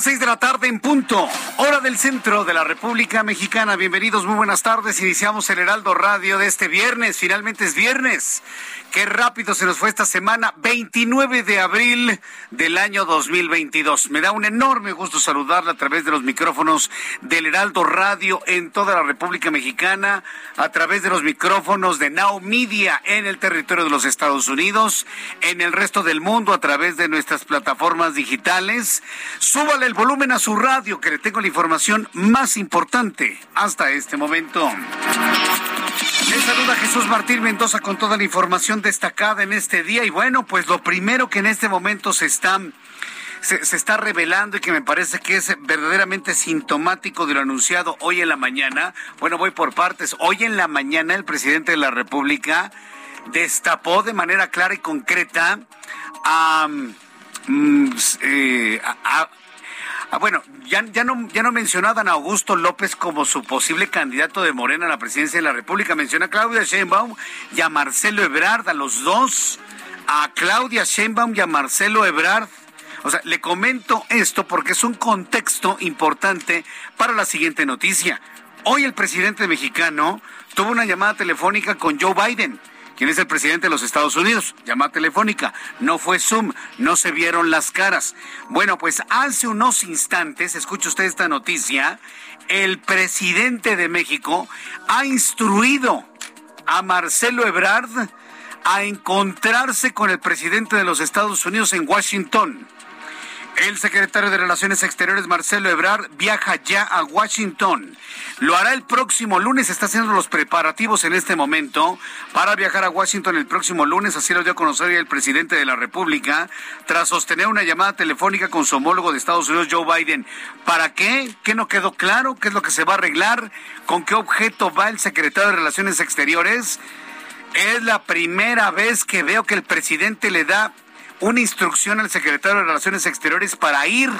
Son las seis de la tarde en punto, hora del centro de la República Mexicana. Bienvenidos, muy buenas tardes. Iniciamos el Heraldo Radio de este viernes. Finalmente es viernes. Qué rápido se nos fue esta semana, 29 de abril del año 2022. Me da un enorme gusto saludarla a través de los micrófonos del Heraldo Radio en toda la República Mexicana, a través de los micrófonos de Now Media en el territorio de los Estados Unidos, en el resto del mundo a través de nuestras plataformas digitales. Súbale el volumen a su radio que le tengo la información más importante hasta este momento. Les saluda Jesús Martín Mendoza con toda la información destacada en este día. Y bueno, pues lo primero que en este momento se está, se, está revelando y que me parece que es verdaderamente sintomático de lo anunciado hoy en la mañana. Bueno, voy por partes. Hoy en la mañana el presidente de la República destapó de manera clara y concreta a. mm, eh, a- Ah, bueno, ya, no, ya mencionó a Dan Augusto López como su posible candidato de Morena a la presidencia de la República. Menciona a Claudia Sheinbaum y a Marcelo Ebrard, a los dos. A Claudia Sheinbaum y a Marcelo Ebrard. O sea, le comento esto porque es un contexto importante para la siguiente noticia. Hoy el presidente mexicano tuvo una llamada telefónica con Joe Biden quien es el presidente de los Estados Unidos. Llamada telefónica, no fue Zoom, no se vieron las caras. Bueno, pues hace unos instantes, escuche usted esta noticia, el presidente de México ha instruido a Marcelo Ebrard a encontrarse con el presidente de los Estados Unidos en Washington. El secretario de Relaciones Exteriores, Marcelo Ebrard, viaja ya a Washington. Lo hará el próximo lunes. Está haciendo los preparativos en este momento para viajar a Washington el próximo lunes. Así lo dio a conocer el presidente de la República tras sostener una llamada telefónica con su homólogo de Estados Unidos, Joe Biden. ¿Para qué? ¿Qué no quedó claro? ¿Qué es lo que se va a arreglar? ¿Con qué objeto va el secretario de Relaciones Exteriores? Es la primera vez que veo que el presidente le da una instrucción al secretario de Relaciones Exteriores para ir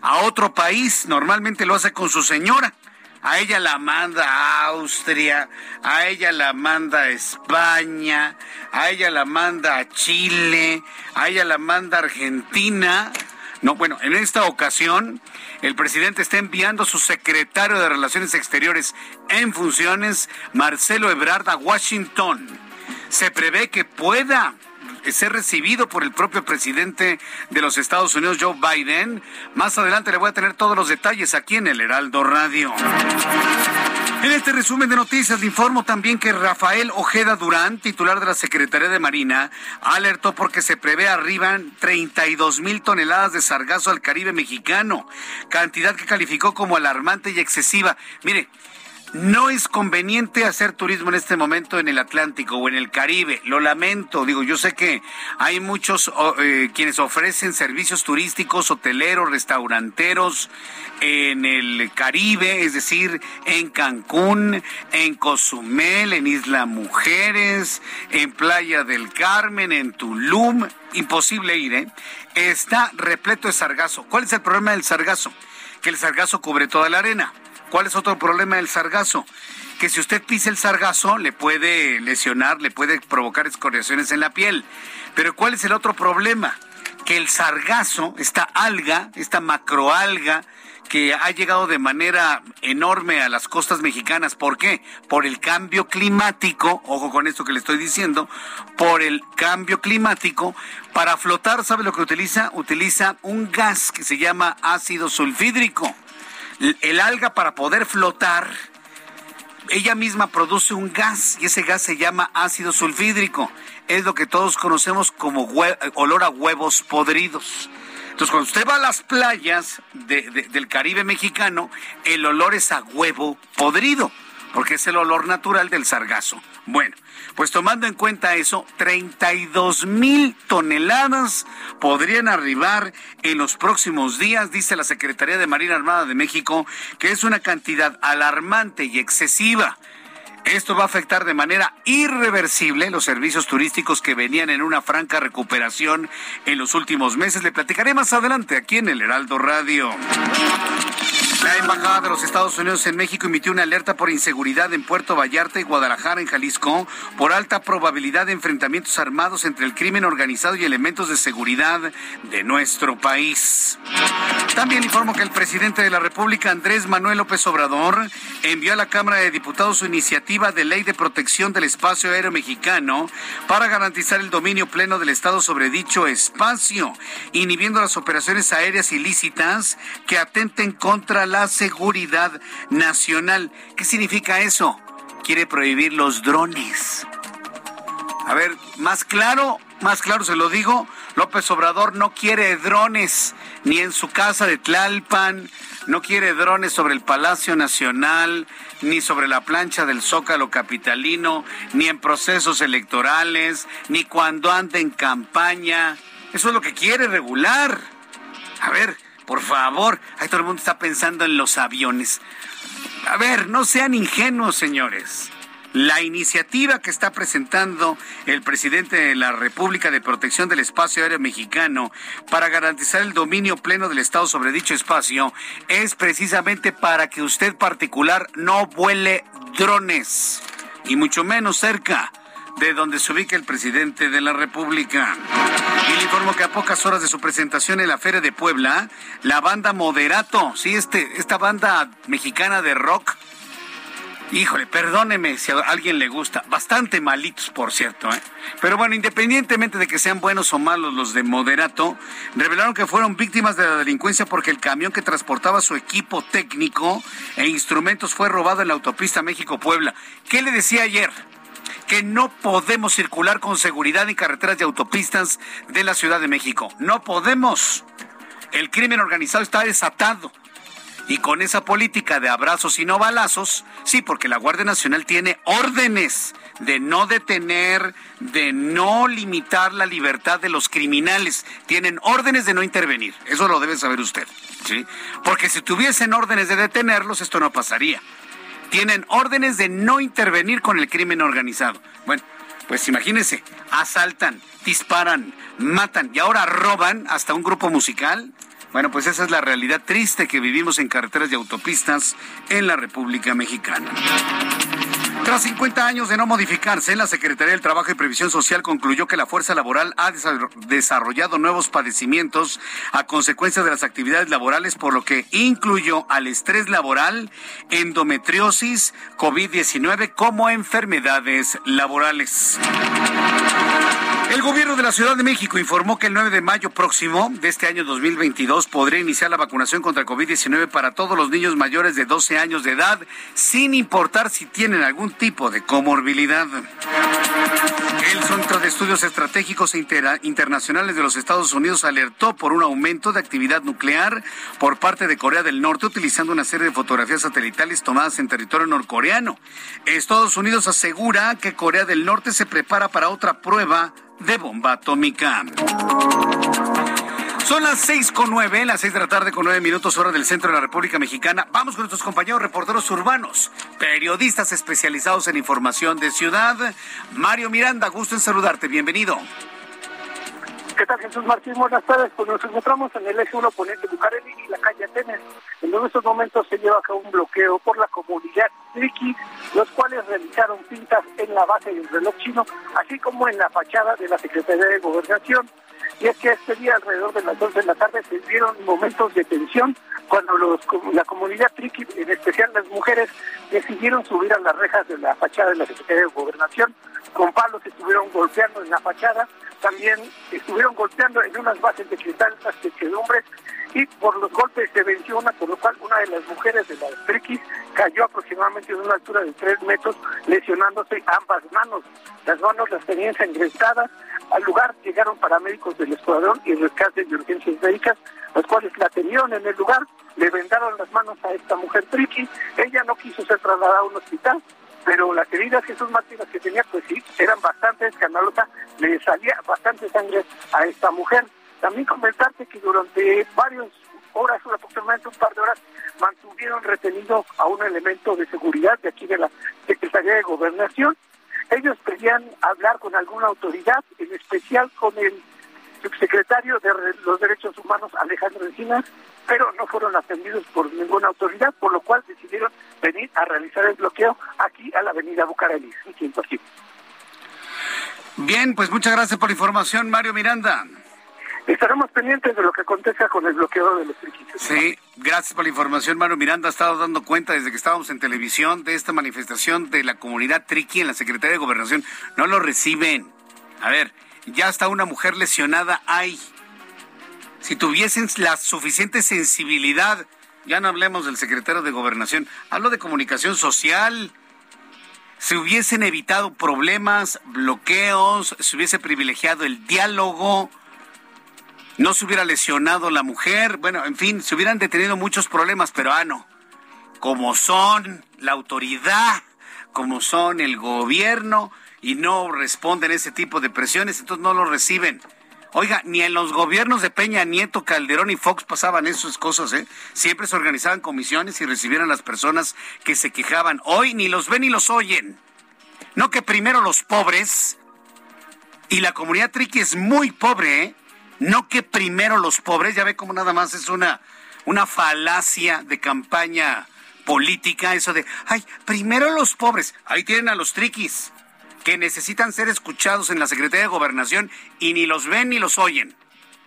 a otro país. Normalmente lo hace con su señora. A ella la manda a Austria, a ella la manda a España, a ella la manda a Chile, a ella la manda a Argentina. No, bueno, en esta ocasión el presidente está enviando a su secretario de Relaciones Exteriores en funciones, Marcelo Ebrard, a Washington. Se prevé que pueda ser recibido por el propio presidente de los Estados Unidos, Joe Biden. Más adelante le voy a tener todos los detalles aquí en el Heraldo Radio. En este resumen de noticias le informo también que Rafael Ojeda Durán, titular de la Secretaría de Marina, alertó porque se prevé arriban 32 mil toneladas de sargazo al Caribe mexicano, cantidad que calificó como alarmante y excesiva. Mire, no es conveniente hacer turismo en este momento en el Atlántico o en el Caribe. Lo lamento. Digo, yo sé que hay muchos eh, quienes ofrecen servicios turísticos, hoteleros, restauranteros en el Caribe, es decir, en Cancún, en Cozumel, en Isla Mujeres, en Playa del Carmen, en Tulum. Imposible ir, ¿eh? Está repleto de sargazo. ¿Cuál es el problema del sargazo? Que el sargazo cubre toda la arena. ¿Cuál es otro problema del sargazo? que si usted pisa el sargazo le puede lesionar, le puede provocar escoriaciones en la piel. Pero ¿cuál es el otro problema? Que el sargazo, esta alga, esta macroalga, que ha llegado de manera enorme a las costas mexicanas. ¿Por qué? Por el cambio climático, ojo con esto que le estoy diciendo, por el cambio climático, para flotar, ¿sabe lo que utiliza? Utiliza un gas que se llama ácido sulfídrico. El alga para poder flotar, ella misma produce un gas y ese gas se llama ácido sulfídrico. Es lo que todos conocemos como olor a huevos podridos. Entonces, cuando usted va a las playas del Caribe mexicano, el olor es a huevo podrido, porque es el olor natural del sargazo. Bueno, pues tomando en cuenta eso, 32 mil toneladas podrían arribar en los próximos días, dice la Secretaría de Marina Armada de México, que es una cantidad alarmante y excesiva. Esto va a afectar de manera irreversible los servicios turísticos que venían en una franca recuperación en los últimos meses. Le platicaré más adelante aquí en el Heraldo Radio. La Embajada de los Estados Unidos en México emitió una alerta por inseguridad en Puerto Vallarta y Guadalajara, en Jalisco, por alta probabilidad de enfrentamientos armados entre el crimen organizado y elementos de seguridad de nuestro país. También informo que el presidente de la República, Andrés Manuel López Obrador, envió a la Cámara de Diputados su iniciativa de ley de protección del espacio aéreo mexicano para garantizar el dominio pleno del Estado sobre dicho espacio, inhibiendo las operaciones aéreas ilícitas que atenten contra la seguridad nacional. ¿Qué significa eso? Quiere prohibir los drones. A ver, más claro, más claro se lo digo, López Obrador no quiere drones ni en su casa de Tlalpan, no quiere drones sobre el Palacio Nacional, ni sobre la plancha del Zócalo Capitalino, ni en procesos electorales, ni cuando anda en campaña. Eso es lo que quiere regular. A ver, por favor, ahí todo el mundo está pensando en los aviones. A ver, no sean ingenuos, señores. La iniciativa que está presentando el presidente de la República de Protección del Espacio Aéreo Mexicano para garantizar el dominio pleno del Estado sobre dicho espacio es precisamente para que usted particular no vuele drones y mucho menos cerca de donde se ubica el presidente de la República. Y le informo que a pocas horas de su presentación en la Feria de Puebla, la banda Moderato, sí, este, esta banda mexicana de rock, Híjole, perdóneme si a alguien le gusta. Bastante malitos, por cierto. ¿eh? Pero bueno, independientemente de que sean buenos o malos los de Moderato, revelaron que fueron víctimas de la delincuencia porque el camión que transportaba su equipo técnico e instrumentos fue robado en la autopista México-Puebla. ¿Qué le decía ayer? Que no podemos circular con seguridad en carreteras y autopistas de la Ciudad de México. No podemos. El crimen organizado está desatado. Y con esa política de abrazos y no balazos, sí, porque la Guardia Nacional tiene órdenes de no detener, de no limitar la libertad de los criminales. Tienen órdenes de no intervenir. Eso lo debe saber usted. ¿sí? Porque si tuviesen órdenes de detenerlos, esto no pasaría tienen órdenes de no intervenir con el crimen organizado. Bueno, pues imagínense, asaltan, disparan, matan y ahora roban hasta un grupo musical. Bueno, pues esa es la realidad triste que vivimos en carreteras y autopistas en la República Mexicana. Tras 50 años de no modificarse, la Secretaría del Trabajo y Previsión Social concluyó que la fuerza laboral ha desarrollado nuevos padecimientos a consecuencia de las actividades laborales, por lo que incluyó al estrés laboral, endometriosis, COVID-19 como enfermedades laborales. El gobierno de la Ciudad de México informó que el 9 de mayo próximo de este año 2022 podrá iniciar la vacunación contra COVID-19 para todos los niños mayores de 12 años de edad, sin importar si tienen algún tipo de comorbilidad. El Centro de Estudios Estratégicos e Internacionales de los Estados Unidos alertó por un aumento de actividad nuclear por parte de Corea del Norte utilizando una serie de fotografías satelitales tomadas en territorio norcoreano. Estados Unidos asegura que Corea del Norte se prepara para otra prueba de bomba atómica. Son las seis con nueve, las seis de la tarde con nueve minutos hora del centro de la República Mexicana. Vamos con nuestros compañeros reporteros urbanos, periodistas especializados en información de ciudad. Mario Miranda, gusto en saludarte, bienvenido. ¿Qué tal, Jesús Martín? Buenas tardes. Pues nos encontramos en el eje 1 poniente Bucareli y la calle Atenes, en estos momentos se lleva a cabo un bloqueo por la comunidad Triqui, los cuales realizaron pintas en la base del reloj chino, así como en la fachada de la Secretaría de Gobernación. Y es que este día, alrededor de las 12 de la tarde, se vieron momentos de tensión cuando la comunidad Triqui, en especial las mujeres, decidieron subir a las rejas de la fachada de la Secretaría de Gobernación. Con palos estuvieron golpeando en la fachada también estuvieron golpeando en unas bases de cristal, las techedumbres, y por los golpes se venció una, por lo cual una de las mujeres de la triquis cayó aproximadamente en una altura de tres metros, lesionándose ambas manos. Las manos las tenían ensangrentadas. Al lugar llegaron paramédicos del escuadrón y rescate de urgencias médicas, los cuales la tenían en el lugar, le vendaron las manos a esta mujer triqui. Ella no quiso ser trasladada a un hospital, pero las heridas Jesús Martínez que tenía, pues sí, eran bastante escandalosas, le salía bastante sangre a esta mujer. También comentarte que durante varias horas, aproximadamente un par de horas, mantuvieron retenido a un elemento de seguridad de aquí de la Secretaría de Gobernación. Ellos pedían hablar con alguna autoridad, en especial con el subsecretario de los Derechos Humanos, Alejandro Encinas, pero no fueron atendidos por ninguna autoridad, por lo cual decidieron venir a realizar el bloqueo aquí a la avenida Bucareli. Bien, pues muchas gracias por la información, Mario Miranda. Estaremos pendientes de lo que acontezca con el bloqueo de los triquis. Sí, gracias por la información. Mario Miranda ha estado dando cuenta desde que estábamos en televisión de esta manifestación de la comunidad triqui en la Secretaría de Gobernación. No lo reciben. A ver, ya hasta una mujer lesionada hay. Si tuviesen la suficiente sensibilidad, ya no hablemos del secretario de Gobernación, hablo de comunicación social. Se hubiesen evitado problemas, bloqueos, se hubiese privilegiado el diálogo, no se hubiera lesionado la mujer, bueno, en fin, se hubieran detenido muchos problemas, pero ah, no. Como son la autoridad, como son el gobierno, y no responden a ese tipo de presiones, entonces no lo reciben. Oiga, ni en los gobiernos de Peña Nieto, Calderón y Fox pasaban esas cosas, ¿eh? Siempre se organizaban comisiones y recibieron las personas que se quejaban. Hoy ni los ven ni los oyen. No que primero los pobres, y la comunidad triqui es muy pobre, ¿eh? No que primero los pobres, ya ve como nada más es una, una falacia de campaña política, eso de, ay, primero los pobres, ahí tienen a los triquis que necesitan ser escuchados en la Secretaría de Gobernación y ni los ven ni los oyen.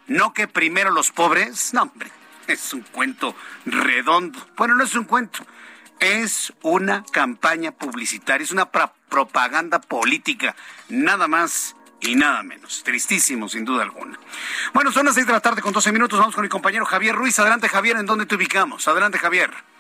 No que primero los pobres, no hombre, es un cuento redondo. Bueno, no es un cuento, es una campaña publicitaria, es una propaganda política, nada más y nada menos. Tristísimo, sin duda alguna. Bueno, son las seis de la tarde con 12 minutos, vamos con mi compañero Javier Ruiz. Adelante, Javier, ¿en dónde te ubicamos? Adelante, Javier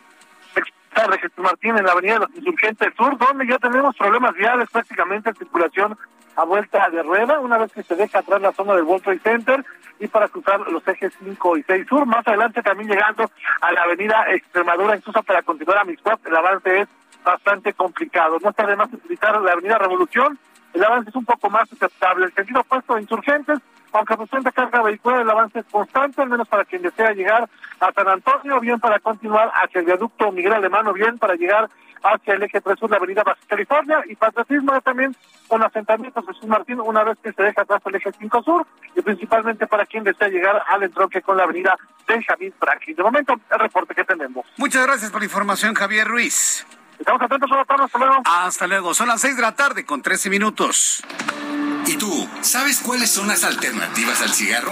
tarde, Jesús Martín, en la avenida de los Insurgentes Sur, donde ya tenemos problemas viales prácticamente en circulación a vuelta de rueda, una vez que se deja atrás la zona del World Trade Center y para cruzar los ejes 5 y 6 sur. Más adelante también llegando a la avenida Extremadura, incluso para continuar a Mixcuap, el avance es bastante complicado. No está de más utilizar la avenida Revolución, el avance es un poco más aceptable. El sentido opuesto de Insurgentes aunque presenta carga vehicular, el avance es constante, al menos para quien desea llegar a San Antonio, bien para continuar hacia el viaducto Miguel Alemán, o bien para llegar hacia el eje 3 sur, la avenida Baja California, y patriotismo también con asentamientos Jesús Martín, una vez que se deja atrás el eje 5 sur, y principalmente para quien desea llegar al entronque con la avenida Benjamin Franklin. De momento, el reporte que tenemos. Muchas gracias por la información, Javier Ruiz. Estamos atentos hasta luego. Hasta luego, son las 6 de la tarde con 13 minutos. ¿Y tú, sabes cuáles son las alternativas al cigarro?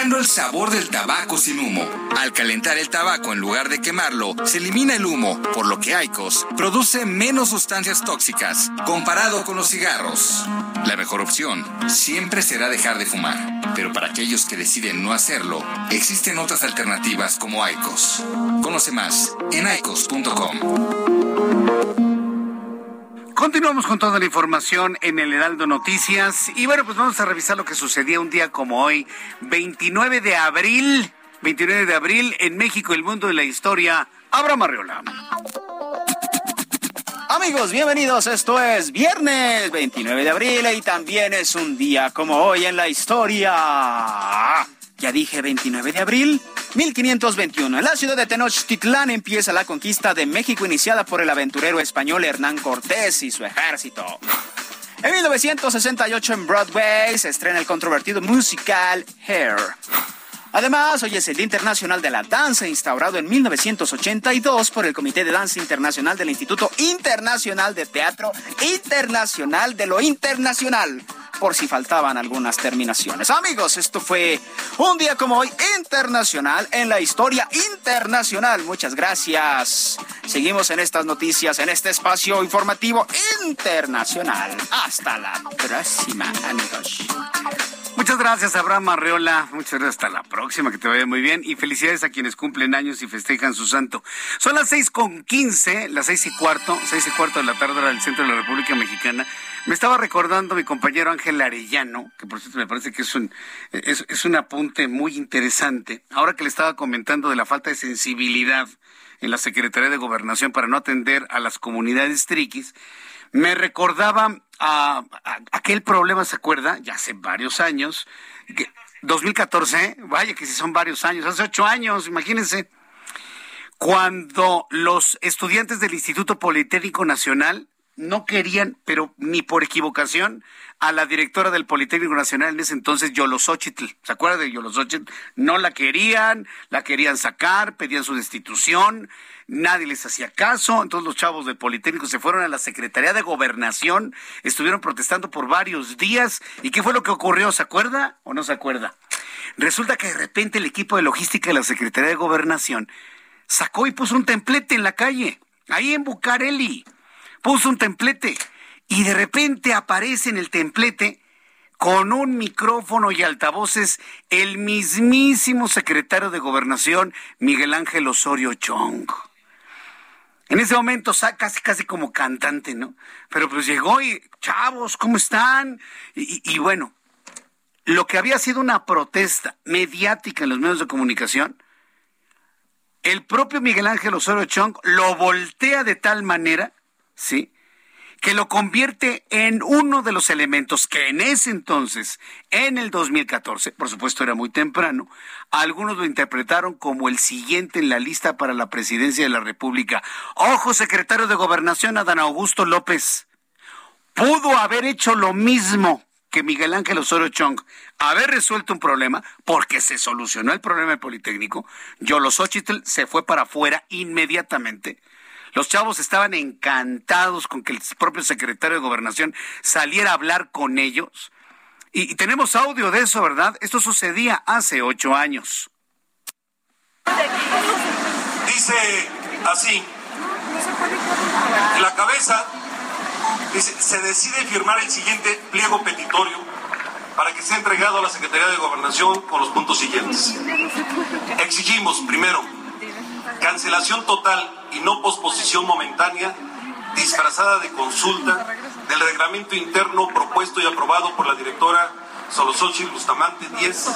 el sabor del tabaco sin humo. Al calentar el tabaco en lugar de quemarlo, se elimina el humo, por lo que Aicos produce menos sustancias tóxicas comparado con los cigarros. La mejor opción siempre será dejar de fumar, pero para aquellos que deciden no hacerlo, existen otras alternativas como Aicos. Conoce más en aicos.com. Continuamos con toda la información en el Heraldo Noticias. Y bueno, pues vamos a revisar lo que sucedía un día como hoy, 29 de abril. 29 de abril en México, el mundo de la historia. Abraham Arreola. Amigos, bienvenidos. Esto es viernes 29 de abril y también es un día como hoy en la historia. Ya dije 29 de abril, 1521. En la ciudad de Tenochtitlán empieza la conquista de México iniciada por el aventurero español Hernán Cortés y su ejército. En 1968 en Broadway se estrena el controvertido musical Hair. Además, hoy es el Día Internacional de la Danza, instaurado en 1982 por el Comité de Danza Internacional del Instituto Internacional de Teatro Internacional de lo Internacional, por si faltaban algunas terminaciones. Amigos, esto fue un día como hoy internacional en la historia internacional. Muchas gracias. Seguimos en estas noticias, en este espacio informativo internacional. Hasta la próxima, amigos. Muchas gracias, Abraham Arreola. Muchas gracias. Hasta la próxima, que te vaya muy bien. Y felicidades a quienes cumplen años y festejan su santo. Son las seis con quince, las seis y cuarto, seis y cuarto de la tarde del centro de la República Mexicana. Me estaba recordando mi compañero Ángel Arellano, que por cierto me parece que es un, es, un apunte muy interesante. Ahora que le estaba comentando de la falta de sensibilidad en la Secretaría de Gobernación para no atender a las comunidades triquis, me recordaba a, aquel problema, ¿se acuerda? Ya hace varios años. Que, 2014, vaya que si son varios años, hace ocho años, imagínense. Cuando los estudiantes del Instituto Politécnico Nacional no querían, pero ni por equivocación, a la directora del Politécnico Nacional en ese entonces, Yolosochitl. ¿Se acuerda de Yolosochitl? No la querían, la querían sacar, pedían su destitución, nadie les hacía caso, entonces los chavos del Politécnico se fueron a la Secretaría de Gobernación, estuvieron protestando por varios días. ¿Y qué fue lo que ocurrió? ¿Se acuerda o no se acuerda? Resulta que de repente el equipo de logística de la Secretaría de Gobernación sacó y puso un templete en la calle, ahí en Bucareli puso un templete y de repente aparece en el templete con un micrófono y altavoces el mismísimo secretario de Gobernación, Miguel Ángel Osorio Chong. En ese momento, casi, casi como cantante, ¿no? Pero pues llegó y, chavos, ¿cómo están? Y, y bueno, lo que había sido una protesta mediática en los medios de comunicación, el propio Miguel Ángel Osorio Chong lo voltea de tal manera ¿sí? que lo convierte en uno de los elementos que en ese entonces, en el 2014, por supuesto era muy temprano, algunos lo interpretaron como el siguiente en la lista para la presidencia de la República. Ojo, secretario de Gobernación, Adán Augusto López, pudo haber hecho lo mismo que Miguel Ángel Osorio Chong, haber resuelto un problema, porque se solucionó el problema del Politécnico, Yolosochitl se fue para afuera inmediatamente los chavos estaban encantados con que el propio secretario de Gobernación saliera a hablar con ellos. Y, tenemos audio de eso, ¿verdad? Esto sucedía hace ocho años. Dice así, la cabeza dice, se decide firmar el siguiente pliego petitorio para que sea entregado a la Secretaría de Gobernación con los puntos siguientes. Exigimos, primero, cancelación total y no posposición momentánea disfrazada de consulta del reglamento interno propuesto y aprobado por la directora Solosochi Bustamante 10.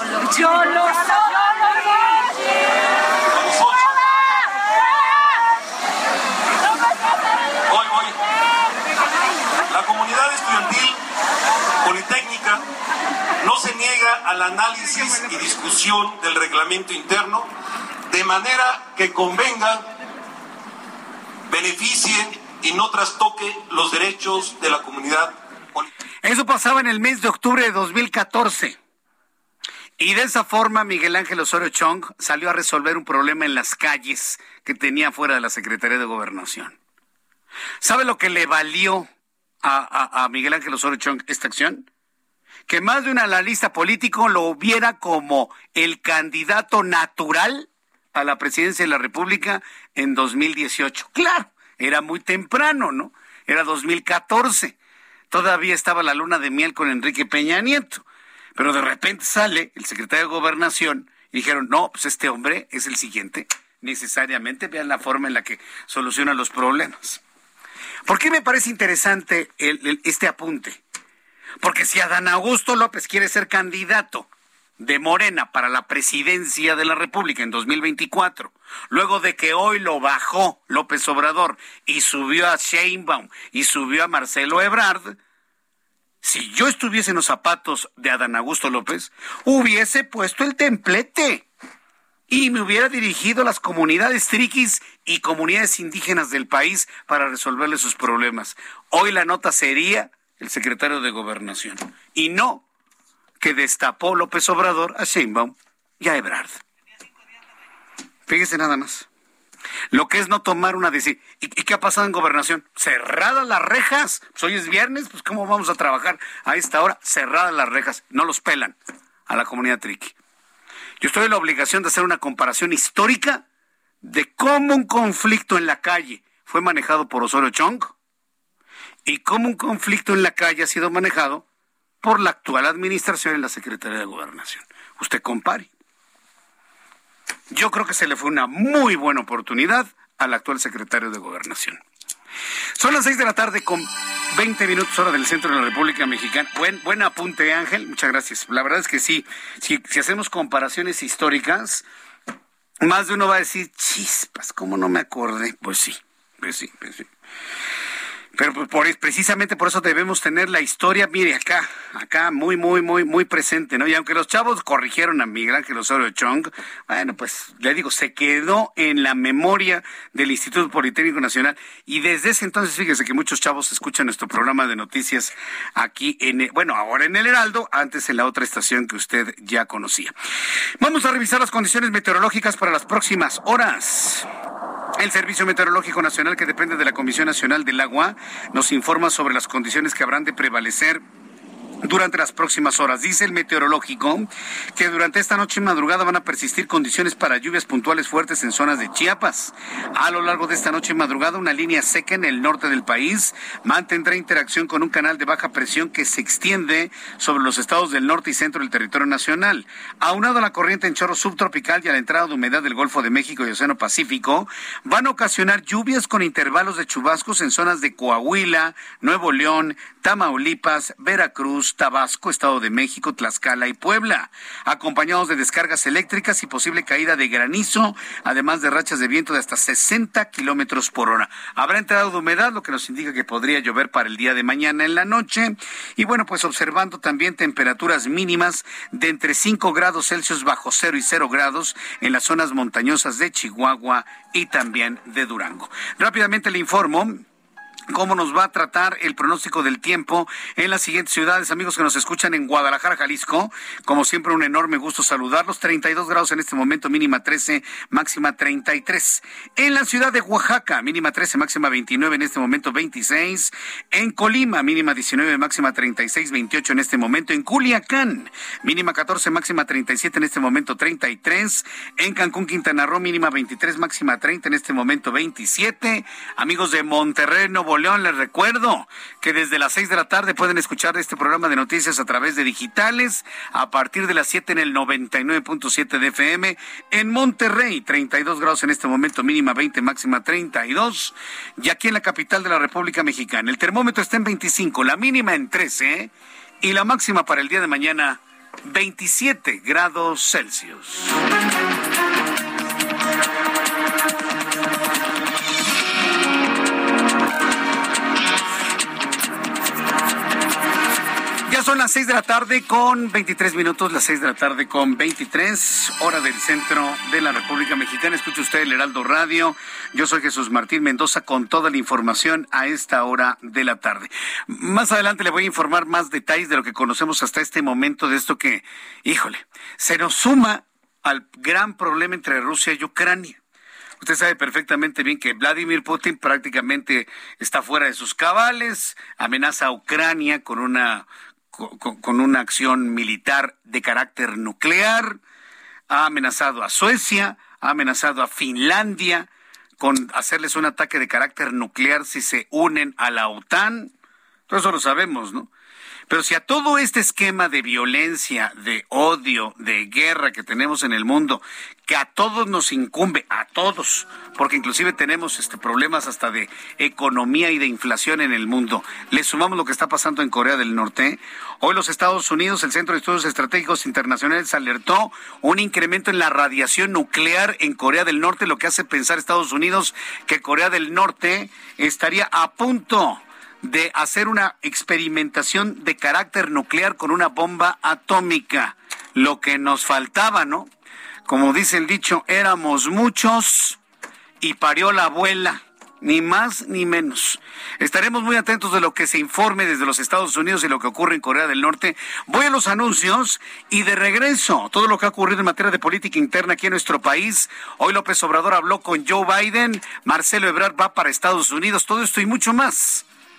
Hoy, hoy. La comunidad estudiantil politécnica no se niega al análisis y discusión del reglamento interno de manera que convenga, beneficie y no trastoque los derechos de la comunidad. Eso pasaba en el mes de octubre de 2014. Y de esa forma Miguel Ángel Osorio Chong salió a resolver un problema en las calles que tenía fuera de la Secretaría de Gobernación. ¿Sabe lo que le valió a, a Miguel Ángel Osorio Chong esta acción? Que más de un analista político lo viera como el candidato natural a la presidencia de la República en 2018. Claro, era muy temprano, ¿no? Era 2014. Todavía estaba la luna de miel con Enrique Peña Nieto. Pero de repente sale el secretario de Gobernación y dijeron, no, pues este hombre es el siguiente. Necesariamente vean la forma en la que soluciona los problemas. ¿Por qué me parece interesante este apunte? Porque si Adán Augusto López quiere ser candidato de Morena para la presidencia de la República en 2024, luego de que hoy lo bajó López Obrador y subió a Sheinbaum y subió a Marcelo Ebrard, si yo estuviese en los zapatos de Adán Augusto López, hubiese puesto el templete y me hubiera dirigido a las comunidades triquis y comunidades indígenas del país para resolverle sus problemas. Hoy la nota sería el secretario de Gobernación y no que destapó López Obrador a Sheinbaum y a Ebrard. Fíjese nada más. Lo que es no tomar una decisión. ¿Y, qué ha pasado en gobernación? Cerradas las rejas. Pues hoy es viernes, pues ¿cómo vamos a trabajar a esta hora? Cerradas las rejas. No los pelan a la comunidad triqui. Yo estoy en la obligación de hacer una comparación histórica de cómo un conflicto en la calle fue manejado por Osorio Chong y cómo un conflicto en la calle ha sido manejado por la actual administración en la Secretaría de Gobernación. Usted compare. Yo creo que se le fue una muy buena oportunidad al actual secretario de Gobernación. Son las seis de la tarde con 20 minutos hora del centro de la República Mexicana. Buen, buen apunte, Ángel. Muchas gracias. La verdad es que sí, si, si hacemos comparaciones históricas, más de uno va a decir, chispas, ¿cómo no me acordé? Pues sí, pues sí, pues sí. Pero por, precisamente por eso debemos tener la historia, mire, acá, acá muy, muy, muy, muy presente, ¿no? Y aunque los chavos corrigieron a Miguel Ángel Osorio Chong, bueno, pues le digo, se quedó en la memoria del Instituto Politécnico Nacional y desde ese entonces, fíjese que muchos chavos escuchan nuestro programa de noticias aquí en, bueno, ahora en el Heraldo, antes en la otra estación que usted ya conocía. Vamos a revisar las condiciones meteorológicas para las próximas horas. El Servicio Meteorológico Nacional, que depende de la Comisión Nacional del Agua, nos informa sobre las condiciones que habrán de prevalecer durante las próximas horas. Dice el meteorológico que durante esta noche y madrugada van a persistir condiciones para lluvias puntuales fuertes en zonas de Chiapas. A lo largo de esta noche y madrugada, una línea seca en el norte del país mantendrá interacción con un canal de baja presión que se extiende sobre los estados del norte y centro del territorio nacional. Aunado a la corriente en chorro subtropical y a la entrada de humedad del Golfo de México y Océano Pacífico, van a ocasionar lluvias con intervalos de chubascos en zonas de Coahuila, Nuevo León, Tamaulipas, Veracruz, Tabasco, Estado de México, Tlaxcala y Puebla, acompañados de descargas eléctricas y posible caída de granizo, además de rachas de viento de hasta 60 kilómetros por hora. Habrá entrado de humedad, lo que nos indica que podría llover para el día de mañana en la noche. Y bueno, pues observando también temperaturas mínimas de entre 5 grados Celsius bajo cero y 0 grados en las zonas montañosas de Chihuahua y también de Durango. Rápidamente le informo cómo nos va a tratar el pronóstico del tiempo en las siguientes ciudades. Amigos que nos escuchan en Guadalajara, Jalisco, como siempre un enorme gusto saludarlos. 32 grados en este momento, mínima 13, máxima 33. En la ciudad de Oaxaca, mínima 13, máxima 29, en este momento 26. En Colima, mínima 19, máxima 36, 28 en este momento. En Culiacán, mínima 14, máxima 37, en este momento 33. En Cancún, Quintana Roo, mínima 23, máxima 30, en este momento 27. Amigos de Monterrey, Nuevo León, les recuerdo que desde las 6 de la tarde pueden escuchar este programa de noticias a través de digitales a partir de las 7 en el 99.7 de FM. En Monterrey, 32 grados en este momento, mínima 20, máxima 32. Y aquí en la capital de la República Mexicana, el termómetro está en 25, la mínima en 13 y la máxima para el día de mañana 27 grados Celsius. Las 6 de la tarde con 23 minutos, las 6 de la tarde con 23, hora del centro de la República Mexicana. Escucha usted el Heraldo Radio. Yo soy Jesús Martín Mendoza con toda la información a esta hora de la tarde. Más adelante le voy a informar más detalles de lo que conocemos hasta este momento de esto que, híjole, se nos suma al gran problema entre Rusia y Ucrania. Usted sabe perfectamente bien que Vladimir Putin prácticamente está fuera de sus cabales, amenaza a Ucrania con una con, una acción militar de carácter nuclear, ha amenazado a Suecia, ha amenazado a Finlandia con hacerles un ataque de carácter nuclear si se unen a la OTAN. Todo eso lo sabemos, ¿no? Pero si a todo este esquema de violencia, de odio, de guerra que tenemos en el mundo, que a todos nos incumbe, a todos, porque inclusive tenemos este problemas hasta de economía y de inflación en el mundo. Le sumamos lo que está pasando en Corea del Norte. Hoy los Estados Unidos, el Centro de Estudios Estratégicos Internacionales alertó un incremento en la radiación nuclear en Corea del Norte, lo que hace pensar Estados Unidos que Corea del Norte estaría a punto de hacer una experimentación de carácter nuclear con una bomba atómica. Lo que nos faltaba, ¿no? Como dice el dicho, éramos muchos y parió la abuela. Ni más ni menos. Estaremos muy atentos de lo que se informe desde los Estados Unidos y lo que ocurre en Corea del Norte. Voy a los anuncios y de regreso, todo lo que ha ocurrido en materia de política interna aquí en nuestro país. Hoy López Obrador habló con Joe Biden, Marcelo Ebrard va para Estados Unidos, todo esto y mucho más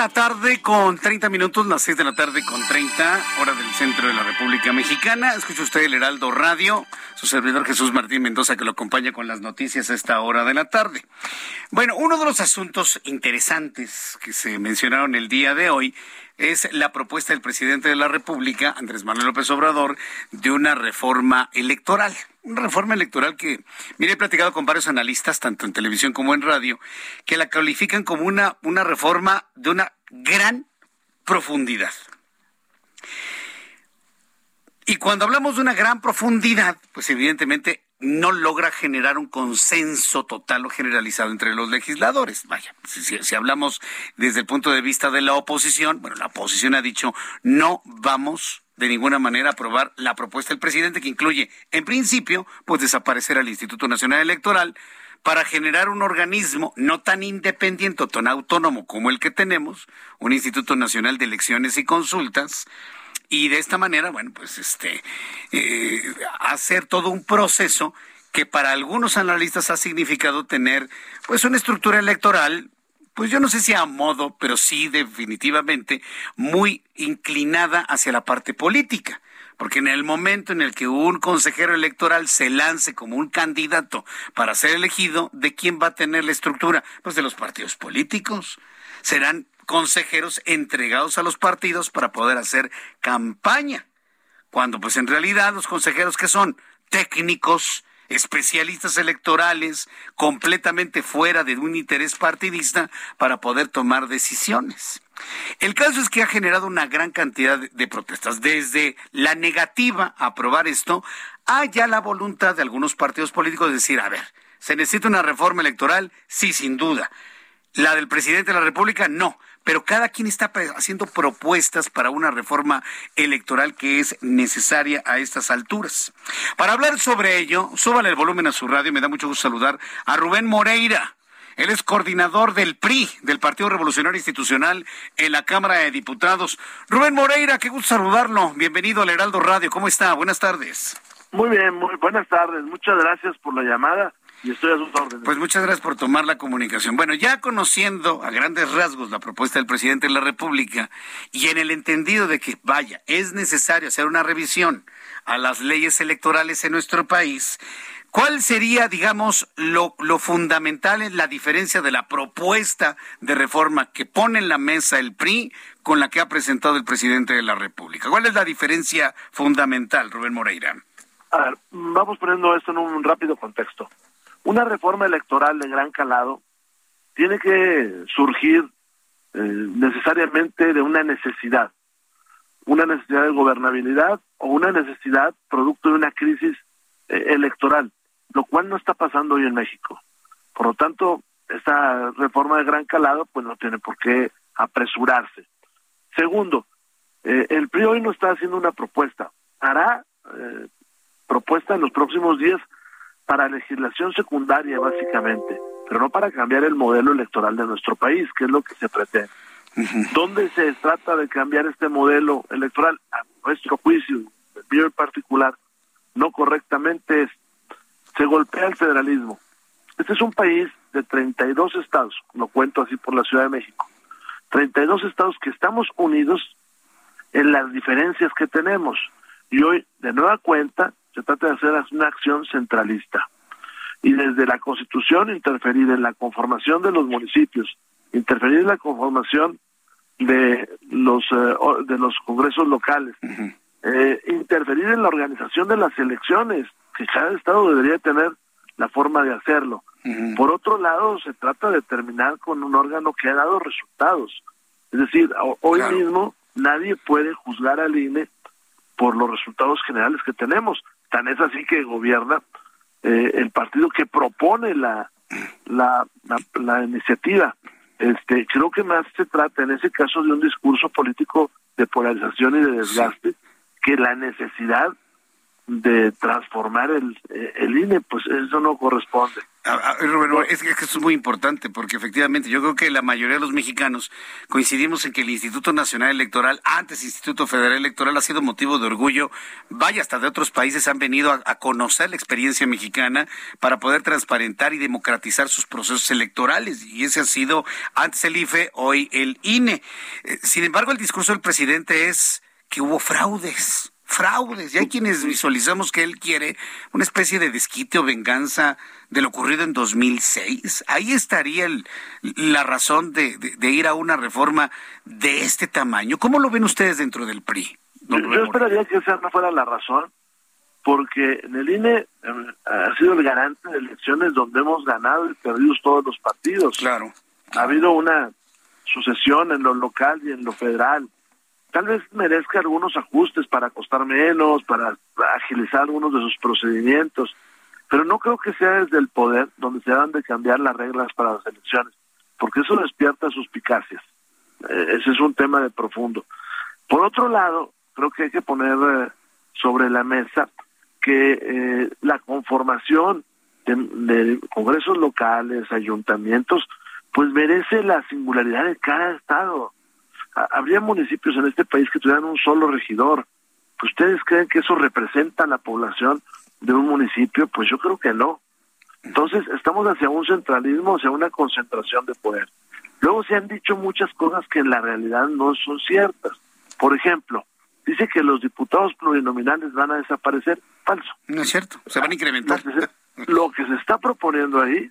La tarde con 30 minutos, las 6 de la tarde con 30, hora del centro de la República Mexicana. Escucha usted el Heraldo Radio, su servidor Jesús Martín Mendoza que lo acompaña con las noticias a esta hora de la tarde. Bueno, uno de los asuntos interesantes que se mencionaron el día de hoy es la propuesta del presidente de la República, Andrés Manuel López Obrador, de una reforma electoral. Una reforma electoral que, mire, he platicado con varios analistas, tanto en televisión como en radio, que la califican como una, una reforma de una gran profundidad. Y cuando hablamos de una gran profundidad, pues evidentemente no logra generar un consenso total o generalizado entre los legisladores. Vaya, si, hablamos desde el punto de vista de la oposición, bueno, la oposición ha dicho no vamos de ninguna manera a aprobar la propuesta del presidente que incluye, en principio, pues desaparecer al Instituto Nacional Electoral para generar un organismo no tan independiente o tan autónomo como el que tenemos, un Instituto Nacional de Elecciones y Consultas, y de esta manera, bueno, pues este, eh, hacer todo un proceso que para algunos analistas ha significado tener pues una estructura electoral pues yo no sé si a modo, pero sí definitivamente muy inclinada hacia la parte política. Porque en el momento en el que un consejero electoral se lance como un candidato para ser elegido, ¿de quién va a tener la estructura? Pues de los partidos políticos. Serán consejeros entregados a los partidos para poder hacer campaña. Cuando pues en realidad los consejeros que son técnicos, especialistas electorales, completamente fuera de un interés partidista para poder tomar decisiones. El caso es que ha generado una gran cantidad de protestas, desde la negativa a aprobar esto, a ya la voluntad de algunos partidos políticos de decir, a ver, ¿se necesita una reforma electoral? Sí, sin duda. La del presidente de la República, no pero cada quien está haciendo propuestas para una reforma electoral que es necesaria a estas alturas. Para hablar sobre ello, súbale el volumen a su radio, me da mucho gusto saludar a Rubén Moreira. Él es coordinador del PRI, del Partido Revolucionario Institucional, en la Cámara de Diputados. Rubén Moreira, qué gusto saludarlo. Bienvenido al Heraldo Radio. ¿Cómo está? Buenas tardes. Muy bien, muy buenas tardes. Muchas gracias por la llamada y estoy a sus órdenes. Pues muchas gracias por tomar la comunicación. Bueno, ya conociendo a grandes rasgos la propuesta del presidente de la República y en el entendido de que, vaya, es necesario hacer una revisión a las leyes electorales en nuestro país, ¿cuál sería, digamos, lo, lo fundamental en la diferencia de la propuesta de reforma que pone en la mesa el PRI con la que ha presentado el presidente de la República? ¿Cuál es la diferencia fundamental, Rubén Moreira? A ver, vamos poniendo esto en un rápido contexto. Una reforma electoral de gran calado tiene que surgir eh, necesariamente de una necesidad. una necesidad de gobernabilidad o una necesidad producto de una crisis eh, electoral, lo cual no está pasando hoy en México. Por lo tanto, esta reforma de gran calado pues no tiene por qué apresurarse. Segundo, eh, el PRI hoy no está haciendo una propuesta, hará propuesta en los próximos días para legislación secundaria básicamente, pero no para cambiar el modelo electoral de nuestro país, que es lo que se pretende. ¿Dónde se trata de cambiar este modelo electoral? A nuestro juicio, el mío en particular, no correctamente es, se golpea el federalismo. Este es un país de 32 estados, lo cuento así por la Ciudad de México, 32 estados que estamos unidos en las diferencias que tenemos. Y hoy, de nueva cuenta, se trata de hacer una acción centralista. Y desde la Constitución interferir en la conformación de los municipios, interferir en la conformación de los eh, de los congresos locales, eh, interferir en la organización de las elecciones, que cada estado debería tener la forma de hacerlo. Por otro lado, se trata de terminar con un órgano que ha dado resultados. Es decir, hoy mismo nadie puede juzgar al INE por los resultados generales que tenemos. Tan es así que gobierna eh, el partido que propone la, la, la, iniciativa. Este, creo que más se trata en ese caso de un discurso político de polarización y de desgaste que la necesidad de transformar el, eh, el INE, pues eso no corresponde. Es que es muy importante porque efectivamente yo creo que la mayoría de los mexicanos coincidimos en que el Instituto Nacional Electoral, antes Instituto Federal Electoral, ha sido motivo de orgullo. Vaya, hasta de otros países han venido a, conocer la experiencia mexicana para poder transparentar y democratizar sus procesos electorales. Y ese ha sido antes el IFE, hoy el INE. Eh, sin embargo, el discurso del presidente es que hubo fraudes fraudes. Y hay quienes visualizamos que él quiere una especie de desquite o venganza de lo ocurrido en 2006. Ahí estaría la razón de, ir a una reforma de este tamaño. ¿Cómo lo ven ustedes dentro del PRI? Yo, esperaría que esa no fuera la razón, porque en el INE em, ha sido el garante de elecciones donde hemos ganado y perdido todos los partidos. Claro. Ha habido una sucesión en lo local y en lo federal tal vez merezca algunos ajustes para costar menos, para agilizar algunos de sus procedimientos, pero no creo que sea desde el poder donde se han de cambiar las reglas para las elecciones, porque eso despierta suspicacias. Eh, ese es un tema de profundo. Por otro lado, creo que hay que poner eh, sobre la mesa que eh, la conformación de, de congresos locales, ayuntamientos, pues merece la singularidad de cada estado habría municipios en este país que tuvieran un solo regidor. ¿Ustedes creen que eso representa la población de un municipio? Pues yo creo que no. Entonces, estamos hacia un centralismo, hacia una concentración de poder. Luego se han dicho muchas cosas que en la realidad no son ciertas. Por ejemplo, dice que los diputados plurinominales van a desaparecer. Falso. No es cierto, se van a incrementar. Lo que se está proponiendo ahí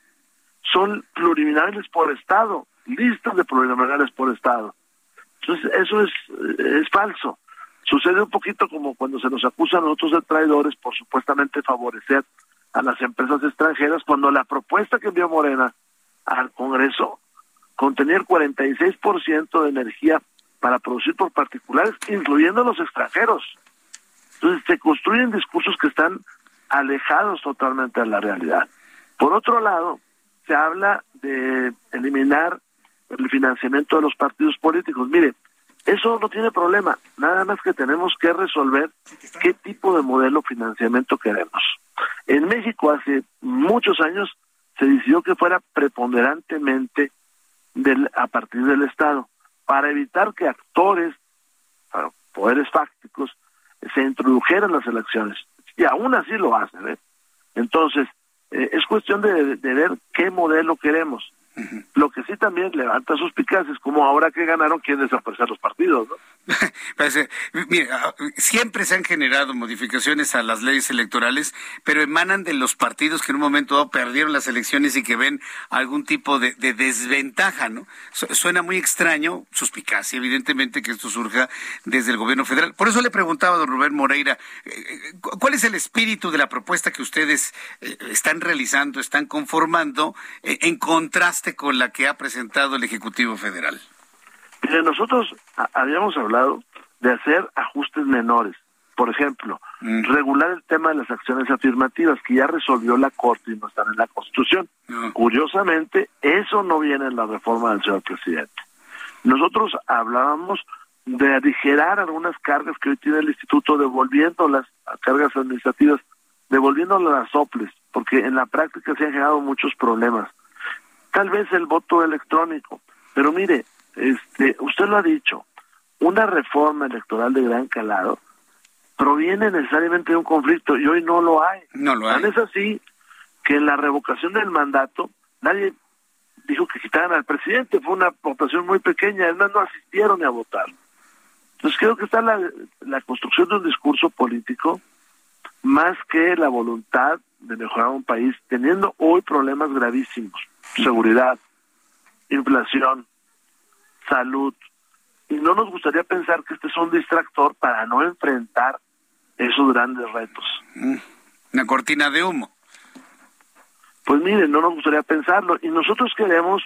son plurinominales por Estado, listas de plurinominales por Estado. Entonces, eso es, es falso. Sucede un poquito como cuando se nos acusa a nosotros de traidores por supuestamente favorecer a las empresas extranjeras, cuando la propuesta que envió Morena al Congreso contenía el 46% de energía para producir por particulares, incluyendo los extranjeros. Entonces se construyen discursos que están alejados totalmente de la realidad. Por otro lado, se habla de eliminar el financiamiento de los partidos políticos. Mire, eso no tiene problema, nada más que tenemos que resolver qué tipo de modelo financiamiento queremos. En México hace muchos años se decidió que fuera preponderantemente del, a partir del Estado, para evitar que actores, poderes fácticos, se introdujeran las elecciones. Y aún así lo hacen. ¿eh? Entonces, eh, es cuestión de, de ver qué modelo queremos. Lo que sí también levanta suspicacias, como ahora que ganaron quieren desaparecer los partidos, ¿no? mira, siempre se han generado modificaciones a las leyes electorales, pero emanan de los partidos que en un momento dado perdieron las elecciones y que ven algún tipo de, desventaja, ¿no? Suena muy extraño, suspicacia, evidentemente, que esto surja desde el gobierno federal. Por eso le preguntaba a don Rubén Moreira, eh, eh, ¿cuál es el espíritu de la propuesta que ustedes eh, están realizando, están conformando, en contraste con la que ha presentado el Ejecutivo Federal? nosotros habíamos hablado de hacer ajustes menores. Por ejemplo, mm. regular el tema de las acciones afirmativas que ya resolvió la Corte y no están en la Constitución. Curiosamente, eso no viene en la reforma del señor presidente. Nosotros hablábamos de aligerar algunas cargas que hoy tiene el instituto, devolviendo las cargas administrativas, devolviéndolas a las soples, porque en la práctica se han generado muchos problemas. Tal vez el voto electrónico, pero mire, este, usted lo ha dicho, una reforma electoral de gran calado proviene necesariamente de un conflicto y hoy no lo hay. No lo hay. Es así que en la revocación del mandato nadie dijo que quitaran al presidente, fue una votación muy pequeña, además no asistieron a votar. Entonces creo que está la, la construcción de un discurso político más que la voluntad de mejorar un país, teniendo hoy problemas gravísimos, seguridad, inflación, salud, y no nos gustaría pensar que este es un distractor para no enfrentar esos grandes retos. Mm, una cortina de humo. Pues miren, no nos gustaría pensarlo y nosotros queremos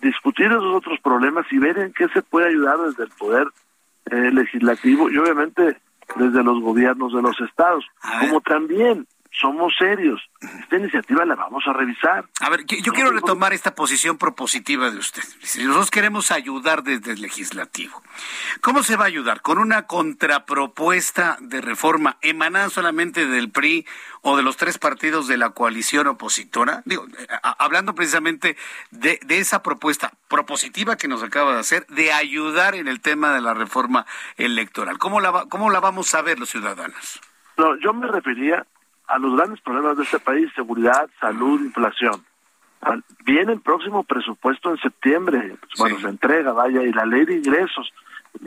discutir esos otros problemas y ver en qué se puede ayudar desde el poder eh, legislativo y obviamente desde los gobiernos de los estados, como también somos serios. Esta iniciativa la vamos a revisar. A ver, yo, quiero retomar esta posición propositiva de usted. Nosotros queremos ayudar desde el legislativo. ¿Cómo se va a ayudar? ¿Con una contrapropuesta de reforma emanada solamente del PRI o de los tres partidos de la coalición opositora? Digo, eh, hablando precisamente de, esa propuesta propositiva que nos acaba de hacer, de ayudar en el tema de la reforma electoral. ¿Cómo la, cómo la vamos a ver los ciudadanos? No, yo me refería a los grandes problemas de este país, seguridad, salud, inflación. Viene el próximo presupuesto en septiembre, pues, bueno, se entrega, vaya, y la ley de ingresos.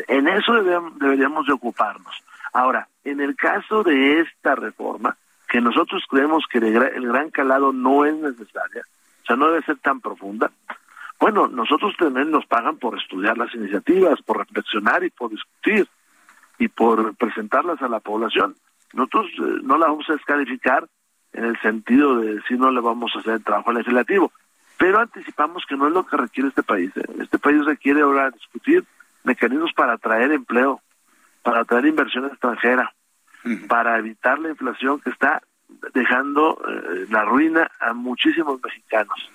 En eso deberíamos de ocuparnos. Ahora, en el caso de esta reforma, que nosotros creemos que el gran calado no es necesaria, o sea, no debe ser tan profunda, bueno, nosotros también nos pagan por estudiar las iniciativas, por reflexionar y por discutir y por presentarlas a la población. Nosotros eh, no la vamos a descalificar en el sentido de si no le vamos a hacer el trabajo legislativo, pero anticipamos que no es lo que requiere este país. ¿eh? Este país requiere ahora discutir mecanismos para atraer empleo, para atraer inversión extranjera, para evitar la inflación que está dejando eh, la ruina a muchísimos mexicanos.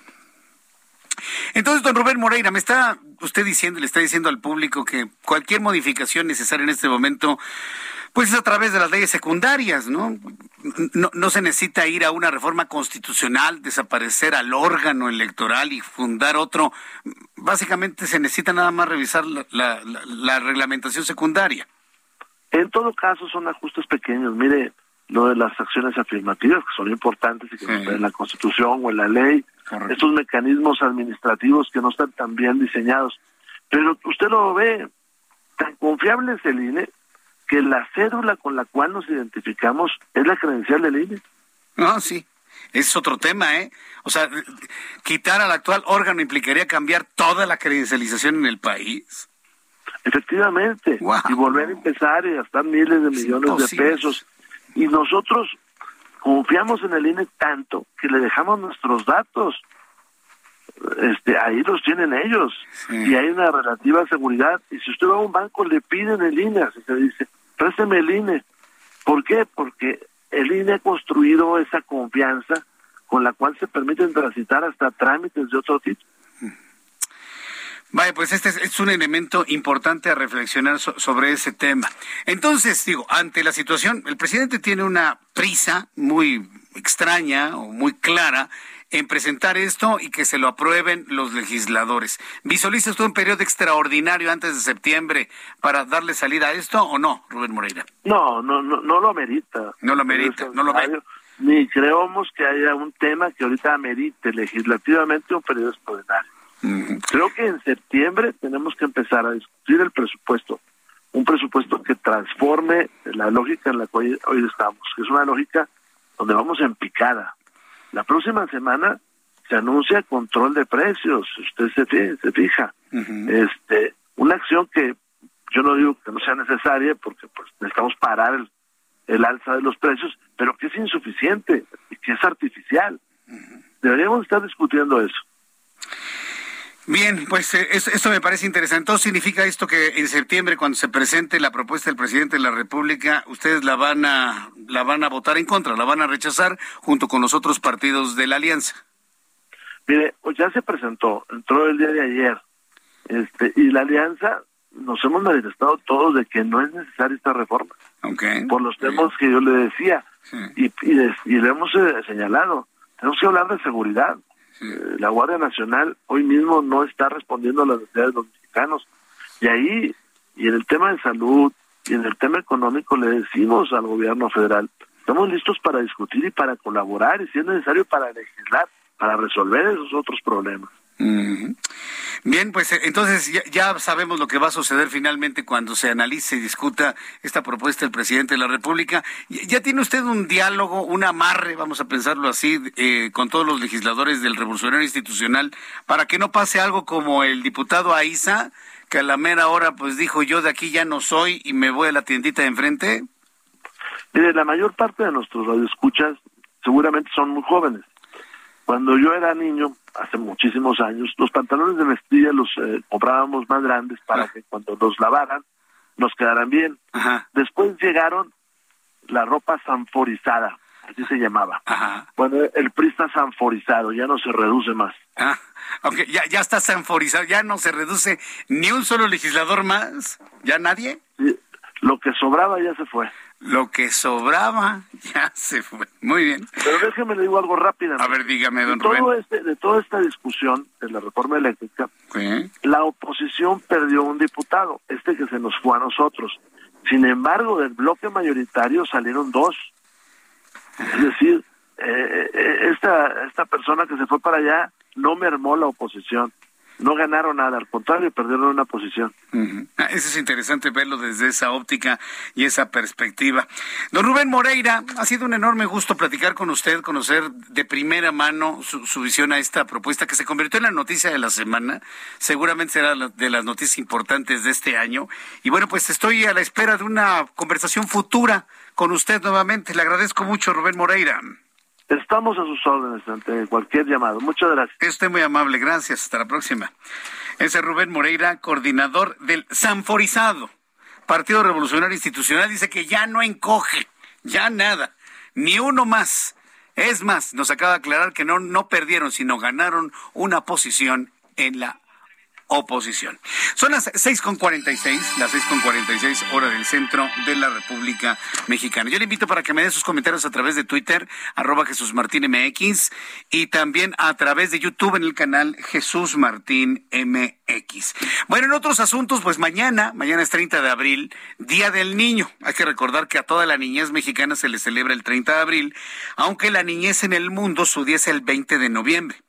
Entonces, don Rubén Moreira, me está usted diciendo, le está diciendo al público que cualquier modificación necesaria en este momento pues es a través de las leyes secundarias, ¿no? ¿no? se necesita ir a una reforma constitucional, desaparecer al órgano electoral y fundar otro. Básicamente se necesita nada más revisar la, reglamentación secundaria. En todo caso son ajustes pequeños. Mire, lo de las acciones afirmativas, que son importantes y que no están en la Constitución o en la ley, estos mecanismos administrativos que no están tan bien diseñados. Pero usted lo ve, tan confiable es el INE que la cédula con la cual nos identificamos es la credencial del INE. No, sí. es otro tema, ¿eh? O sea, quitar al actual órgano implicaría cambiar toda la credencialización en el país. Efectivamente. Y volver a empezar y gastar miles de millones de pesos. Y nosotros confiamos en el INE tanto que le dejamos nuestros datos. Este, ahí los tienen ellos. Y hay una relativa seguridad. Y si usted va a un banco, le piden el INE, así se dice présteme el INE. ¿Por qué? Porque el INE ha construido esa confianza con la cual se permiten transitar hasta trámites de otro tipo. Vaya, pues este es, un elemento importante a reflexionar sobre ese tema. Entonces, digo, ante la situación, el presidente tiene una prisa muy extraña o muy clara en presentar esto y que se lo aprueben los legisladores. ¿Visualiza usted un periodo extraordinario antes de septiembre para darle salida a esto o no, Rubén Moreira? No, no, no, no lo merita. No lo merita, no lo merita. Ni creemos que haya un tema que ahorita amerite legislativamente un periodo extraordinario. Creo que en septiembre tenemos que empezar a discutir el presupuesto, un presupuesto que transforme la lógica en la que hoy, hoy estamos, que es una lógica donde vamos en picada, la próxima semana se anuncia control de precios, usted se, se fija. este Una acción que yo no digo que no sea necesaria porque pues necesitamos parar el, el alza de los precios, pero que es insuficiente y que es artificial. Deberíamos estar discutiendo eso. Bien, pues eh, esto, me parece interesante. Entonces, ¿significa esto que en septiembre, cuando se presente la propuesta del presidente de la República, ustedes la van a, la van a votar en contra, la van a rechazar junto con los otros partidos de la alianza? Mire, pues ya se presentó, entró el día de ayer, este, y la alianza nos hemos manifestado todos de que no es necesaria esta reforma. Por los temas que yo le decía, y, y, y, le hemos eh, señalado, tenemos que hablar de seguridad eh, la Guardia Nacional hoy mismo no está respondiendo a las necesidades de los mexicanos. Y ahí, y en el tema de salud, y en el tema económico, le decimos al gobierno federal, estamos listos para discutir y para colaborar, y si es necesario para legislar, para resolver esos otros problemas. Bien, pues eh, entonces ya, sabemos lo que va a suceder finalmente cuando se analice y discuta esta propuesta del presidente de la República. ¿Ya tiene usted un diálogo, un amarre, vamos a pensarlo así, eh, con todos los legisladores del Revolucionario Institucional para que no pase algo como el diputado Aiza, que a la mera hora pues dijo yo de aquí ya no soy y me voy a la tiendita de enfrente? Mire, la mayor parte de nuestros radioescuchas seguramente son muy jóvenes. Cuando yo era niño, hace muchísimos años, los pantalones de mezclilla los eh, comprábamos más grandes para que cuando los lavaran nos quedaran bien. Después llegaron la ropa sanforizada, así se llamaba. Bueno, el PRI está sanforizado, ya no se reduce más. Ah, ya, ya está sanforizado, ya no se reduce ni un solo legislador más, ¿ya nadie? lo que sobraba ya se fue. Lo que sobraba ya se fue. Muy bien. Pero déjeme le digo algo rápido. A ver, dígame, don de Rubén. Este, de toda esta discusión de la reforma eléctrica, la oposición perdió un diputado, este que se nos fue a nosotros. Sin embargo, del bloque mayoritario salieron dos. Es decir, eh, eh, esta, esta persona que se fue para allá no mermó la oposición no ganaron nada, al contrario, perdieron una posición. Ah, eso es interesante verlo desde esa óptica y esa perspectiva. Don Rubén Moreira, ha sido un enorme gusto platicar con usted, conocer de primera mano su, visión a esta propuesta que se convirtió en la noticia de la semana. Seguramente será de las noticias importantes de este año. Y bueno, pues estoy a la espera de una conversación futura con usted nuevamente. Le agradezco mucho, Rubén Moreira. Estamos a sus órdenes ante cualquier llamado. Muchas gracias. Esté muy amable, gracias. Hasta la próxima. Ese es Rubén Moreira, coordinador del Sanforizado, Partido Revolucionario Institucional. Dice que ya no encoge, ya nada, ni uno más. Es más, nos acaba de aclarar que no, no perdieron, sino ganaron una posición en la oposición. Son las 6.46, las 6.46 hora del centro de la República Mexicana. Yo le invito para que me dé sus comentarios a través de Twitter, arroba Jesús Martín MX, y también a través de YouTube en el canal Jesús Martín MX. Bueno, en otros asuntos, pues mañana, mañana es 30 de abril, Día del Niño. Hay que recordar que a toda la niñez mexicana se le celebra el 30 de abril, aunque la niñez en el mundo su día es el 20 de noviembre.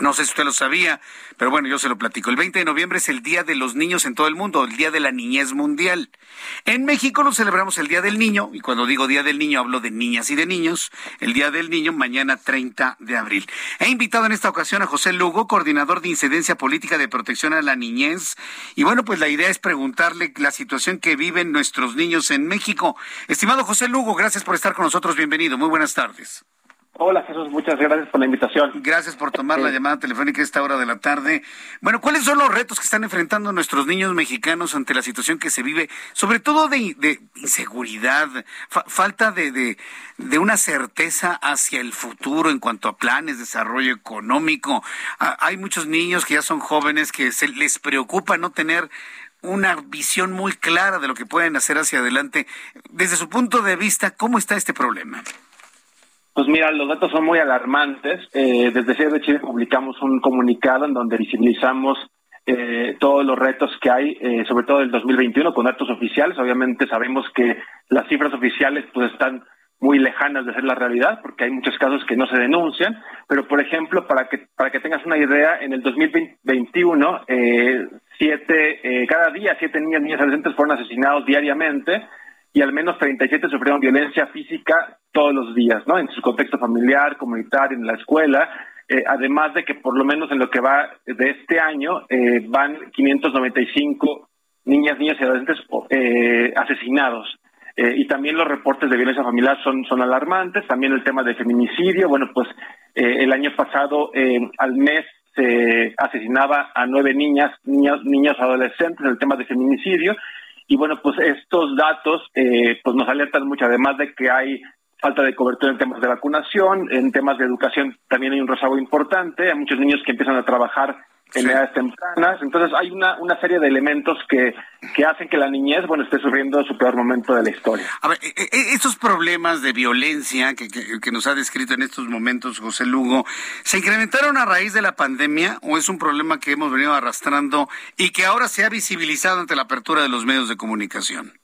No sé si usted lo sabía, pero bueno, yo se lo platico. El 20 de noviembre es el Día de los Niños en todo el mundo, el Día de la Niñez Mundial. En México lo celebramos el Día del Niño, y cuando digo Día del Niño hablo de niñas y de niños. El Día del Niño mañana 30 de abril. He invitado en esta ocasión a José Lugo, coordinador de incidencia política de protección a la niñez. Y bueno, pues la idea es preguntarle la situación que viven nuestros niños en México. Estimado José Lugo, gracias por estar con nosotros. Bienvenido. Muy buenas tardes. Hola Jesús, muchas gracias por la invitación. Gracias por tomar la llamada telefónica a esta hora de la tarde. Bueno, ¿cuáles son los retos que están enfrentando nuestros niños mexicanos ante la situación que se vive, sobre todo de, inseguridad, falta de, de, una certeza hacia el futuro en cuanto a planes, desarrollo económico? hay muchos niños que ya son jóvenes que se les preocupa no tener una visión muy clara de lo que pueden hacer hacia adelante. Desde su punto de vista, ¿cómo está este problema? Pues mira, los datos son muy alarmantes. Eh, desde Ciudad de Chile publicamos un comunicado en donde visibilizamos eh, todos los retos que hay, eh, sobre todo el 2021, con datos oficiales. Obviamente sabemos que las cifras oficiales pues están muy lejanas de ser la realidad, porque hay muchos casos que no se denuncian. Pero, por ejemplo, para que para que tengas una idea, en el 2021, eh, siete, eh, cada día siete niñas, y adolescentes fueron asesinados diariamente y al menos 37 sufrieron violencia física todos los días, ¿no? En su contexto familiar, comunitario, en la escuela, eh, además de que por lo menos en lo que va de este año eh, van 595 niñas, niñas y adolescentes eh, asesinados. y también los reportes de violencia familiar son, son alarmantes, también el tema de feminicidio, bueno, pues el año pasado al mes se asesinaba a nueve niñas, niños, niños adolescentes, el tema de feminicidio. Y bueno, pues estos datos eh, pues nos alertan mucho, además de que hay falta de cobertura en temas de vacunación, en temas de educación también hay un rezago importante, hay muchos niños que empiezan a trabajar en edades tempranas. Entonces hay una, una serie de elementos que, que hacen que la niñez, bueno, esté sufriendo su peor momento de la historia. A ver, e, e, estos problemas de violencia que, que, nos ha descrito en estos momentos José Lugo, ¿se incrementaron a raíz de la pandemia o es un problema que hemos venido arrastrando y que ahora se ha visibilizado ante la apertura de los medios de comunicación?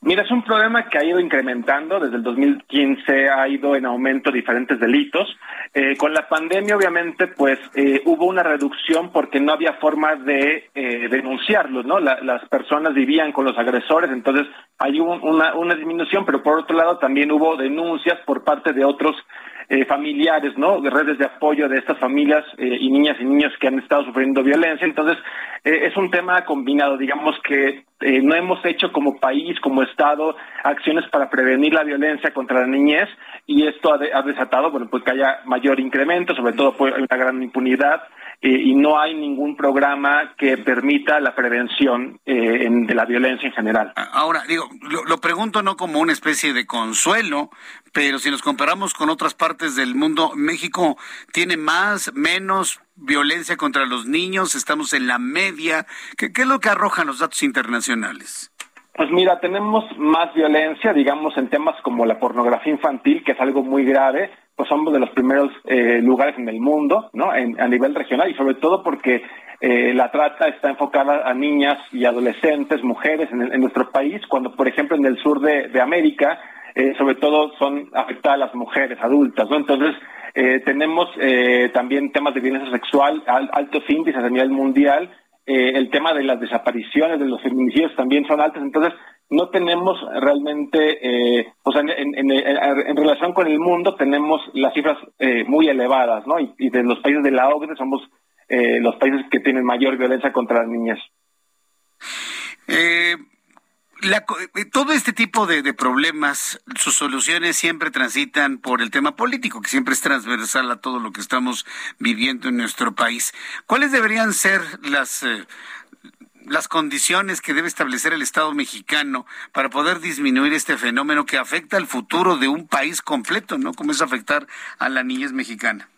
Mira, es un problema que ha ido incrementando. Desde el 2015 ha ido en aumento diferentes delitos. Eh, con la pandemia, obviamente, pues eh, hubo una reducción porque no había forma de eh, denunciarlos, ¿no? las personas vivían con los agresores, entonces hay una, una disminución, pero por otro lado también hubo denuncias por parte de otros eh, familiares, ¿no? De redes de apoyo de estas familias eh, y niñas y niños que han estado sufriendo violencia. Entonces, eh, es un tema combinado. Digamos que no hemos hecho como país, como Estado, acciones para prevenir la violencia contra la niñez y esto ha, ha desatado, bueno, pues que haya mayor incremento, sobre todo por una gran impunidad y no hay ningún programa que permita la prevención eh, de la violencia en general. Ahora, digo, lo, pregunto no como una especie de consuelo, pero si nos comparamos con otras partes del mundo, México tiene más, menos violencia contra los niños, estamos en la media. ¿Qué, qué es lo que arrojan los datos internacionales? Pues mira, tenemos más violencia, digamos, en temas como la pornografía infantil, que es algo muy grave, pues somos de los primeros eh, lugares en el mundo, ¿no? En, a nivel regional y sobre todo porque eh, la trata está enfocada a niñas y adolescentes, mujeres en, nuestro país, cuando por ejemplo en el sur de, América, eh, sobre todo son afectadas las mujeres adultas, ¿no? Entonces, tenemos también temas de violencia sexual, altos índices a nivel mundial, el tema de las desapariciones, de los feminicidios también son altos, entonces no tenemos realmente, eh, o sea, en, relación con el mundo tenemos las cifras eh, muy elevadas, ¿no? Y, de los países de la OCDE somos eh, los países que tienen mayor violencia contra las niñas. todo este tipo de, problemas, sus soluciones siempre transitan por el tema político, que siempre es transversal a todo lo que estamos viviendo en nuestro país. ¿Cuáles deberían ser las las condiciones que debe establecer el Estado mexicano para poder disminuir este fenómeno que afecta al futuro de un país completo, ¿no? Como es afectar a la niñez mexicana.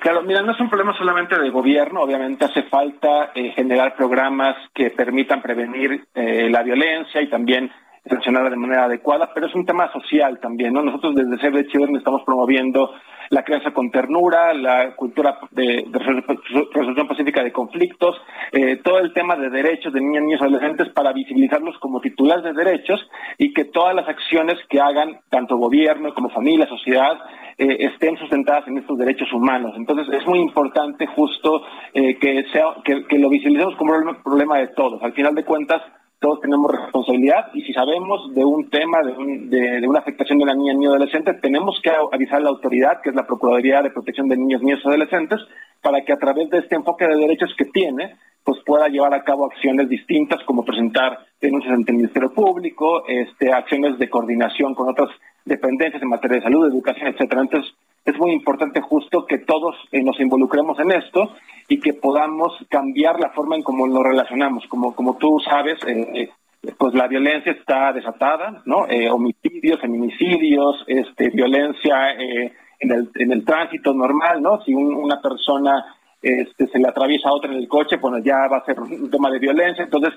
Claro, mira, no es un problema solamente de gobierno, obviamente hace falta eh, generar programas que permitan prevenir eh, la violencia y también sancionarla de manera adecuada, pero es un tema social también, ¿no? Nosotros desde CBH estamos promoviendo la crianza con ternura, la cultura de, resolución pacífica de conflictos, eh, todo el tema de derechos de niñas, niños adolescentes para visibilizarlos como titulares de derechos y que todas las acciones que hagan tanto gobierno como familia, sociedad, eh, estén sustentadas en estos derechos humanos. Entonces es muy importante justo eh, que, sea, que, que lo visibilicemos como un problema de todos. Al final de cuentas, todos tenemos responsabilidad y si sabemos de un tema, de, una afectación de una niña, niño, adolescente, tenemos que avisar a la autoridad, que es la Procuraduría de Protección de Niños, Niños y Adolescentes, para que a través de este enfoque de derechos que tiene, pues pueda llevar a cabo acciones distintas como presentar denuncias ante el Ministerio Público, este, acciones de coordinación con otras dependencias en materia de salud, educación, etcétera. Entonces, es muy importante justo que todos eh, nos involucremos en esto y que podamos cambiar la forma en cómo nos relacionamos. Como, como tú sabes, eh, eh, pues la violencia está desatada, ¿no? homicidios, feminicidios, este, violencia en, el, en el tránsito normal, ¿no? Si una persona este, se le atraviesa a otra en el coche, bueno, ya va a ser un tema de violencia. Entonces,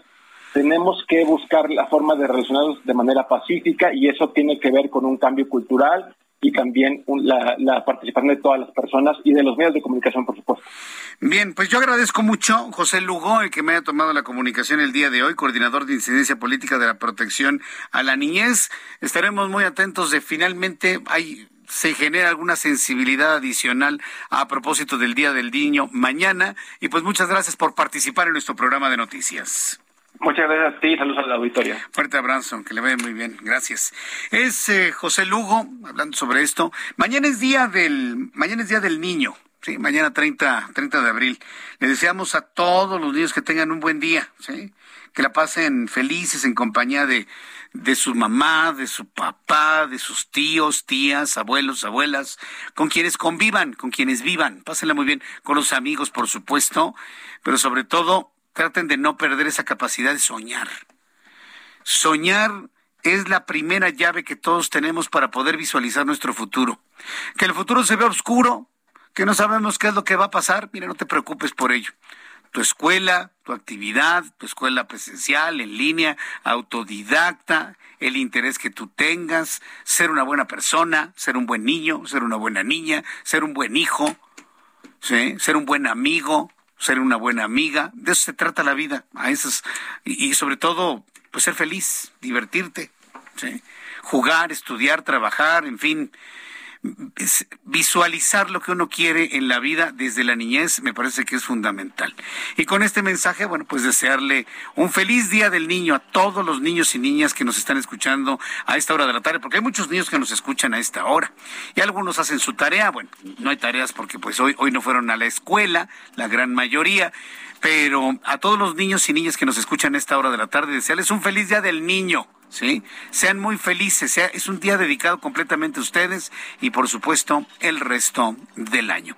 tenemos que buscar la forma de relacionarnos de manera pacífica y eso tiene que ver con un cambio cultural y también la, participación de todas las personas y de los medios de comunicación, por supuesto. Bien, pues yo agradezco mucho, José Lugo, el que me haya tomado la comunicación el día de hoy, coordinador de incidencia política de la protección a la niñez. Estaremos muy atentos de finalmente hay se genera alguna sensibilidad adicional a propósito del Día del Niño mañana. Y pues muchas gracias por participar en nuestro programa de noticias. Muchas gracias a ti, saludos a la auditoria. Fuerte abrazo, que le vaya muy bien, gracias. Es eh, José Lugo, hablando sobre esto. Mañana es día del, mañana es día del niño. Sí, mañana 30, 30 de abril. Le deseamos a todos los niños que tengan un buen día, ¿sí? que la pasen felices en compañía de, de su mamá, de su papá, de sus tíos, tías, abuelos, abuelas, con quienes convivan, con quienes vivan. Pásenla muy bien, con los amigos, por supuesto, pero sobre todo traten de no perder esa capacidad de soñar. Soñar es la primera llave que todos tenemos para poder visualizar nuestro futuro. Que el futuro se ve oscuro, que no sabemos qué es lo que va a pasar, mira, no te preocupes por ello. Tu escuela, tu actividad, tu escuela presencial, en línea, autodidacta, el interés que tú tengas, ser una buena persona, ser un buen niño, ser una buena niña, ser un buen hijo, ser un buen amigo, ser una buena amiga. De eso se trata la vida. A esas, y, sobre todo, pues ser feliz, divertirte, jugar, estudiar, trabajar, en fin, visualizar lo que uno quiere en la vida desde la niñez me parece que es fundamental. Y con este mensaje, bueno, pues desearle un feliz día del niño a todos los niños y niñas que nos están escuchando a esta hora de la tarde, porque hay muchos niños que nos escuchan a esta hora. Y algunos hacen su tarea, bueno, no hay tareas porque pues hoy, hoy no fueron a la escuela, la gran mayoría pero a todos los niños y niñas que nos escuchan a esta hora de la tarde, desearles un feliz día del niño. ¿Sí? Sean muy felices, sea, es un día dedicado completamente a ustedes y por supuesto el resto del año.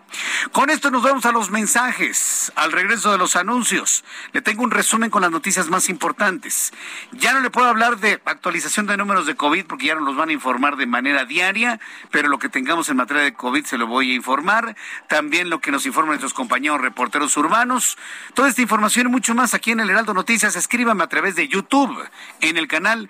Con esto nos vamos a los mensajes, al regreso de los anuncios. Le tengo un resumen con las noticias más importantes. Ya no le puedo hablar de actualización de números de COVID porque ya no los van a informar de manera diaria, pero lo que tengamos en materia de COVID se lo voy a informar. También lo que nos informan nuestros compañeros reporteros urbanos. Toda esta información y mucho más aquí en el Heraldo Noticias, escríbame a través de YouTube en el canal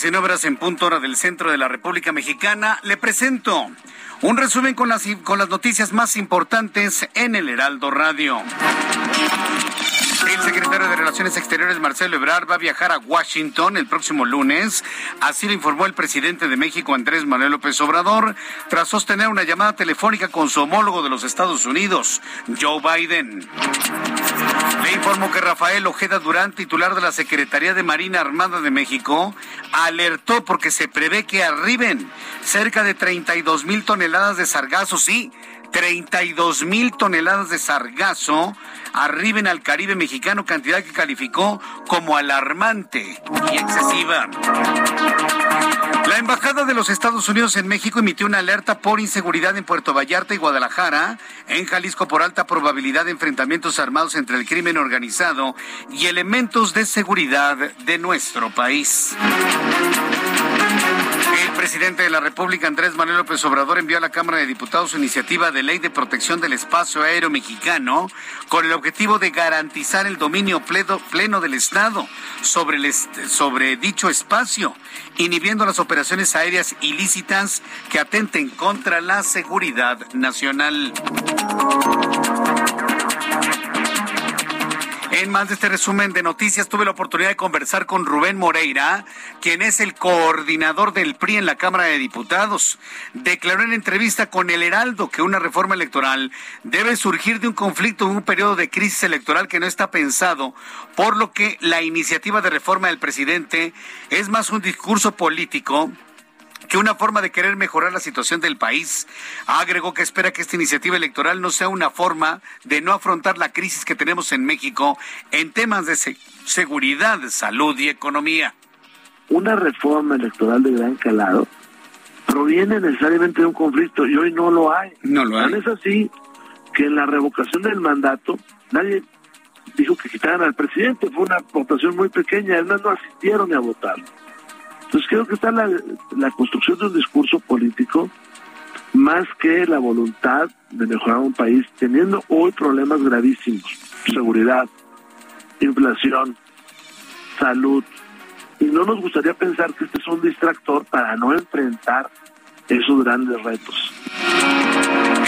19 horas en punto hora del centro de la República Mexicana, le presento un resumen con las, con las noticias más importantes en el Heraldo Radio. El secretario de Relaciones Exteriores, Marcelo Ebrard, va a viajar a Washington el próximo lunes. Así lo informó el presidente de México, Andrés Manuel López Obrador, tras sostener una llamada telefónica con su homólogo de los Estados Unidos, Joe Biden. Le informó que Rafael Ojeda Durán, titular de la Secretaría de Marina Armada de México, alertó porque se prevé que arriben cerca de 32 mil toneladas de sargazo, sí, 32 mil toneladas de sargazo arriben al Caribe mexicano, cantidad que calificó como alarmante y excesiva. La Embajada de los Estados Unidos en México emitió una alerta por inseguridad en Puerto Vallarta y Guadalajara, en Jalisco por alta probabilidad de enfrentamientos armados entre el crimen organizado y elementos de seguridad de nuestro país. Presidente de la República, Andrés Manuel López Obrador, envió a la Cámara de Diputados su iniciativa de ley de protección del espacio aéreo mexicano con el objetivo de garantizar el dominio pleno, del Estado sobre, sobre dicho espacio, inhibiendo las operaciones aéreas ilícitas que atenten contra la seguridad nacional. En más de este resumen de noticias, tuve la oportunidad de conversar con Rubén Moreira, quien es el coordinador del PRI en la Cámara de Diputados. Declaró en entrevista con El Heraldo que una reforma electoral debe surgir de un conflicto en un periodo de crisis electoral que no está pensado, por lo que la iniciativa de reforma del presidente es más un discurso político que una forma de querer mejorar la situación del país. Agregó que espera que esta iniciativa electoral no sea una forma de no afrontar la crisis que tenemos en México en temas de seguridad, salud y economía. Una reforma electoral de gran calado proviene necesariamente de un conflicto y hoy no lo hay. No lo hay. es así que en la revocación del mandato nadie dijo que quitaran al presidente, fue una votación muy pequeña, además no asistieron a votar. Entonces creo que está la, la construcción de un discurso político más que la voluntad de mejorar un país, teniendo hoy problemas gravísimos, seguridad, inflación, salud. Y no nos gustaría pensar que este es un distractor para no enfrentar esos grandes retos.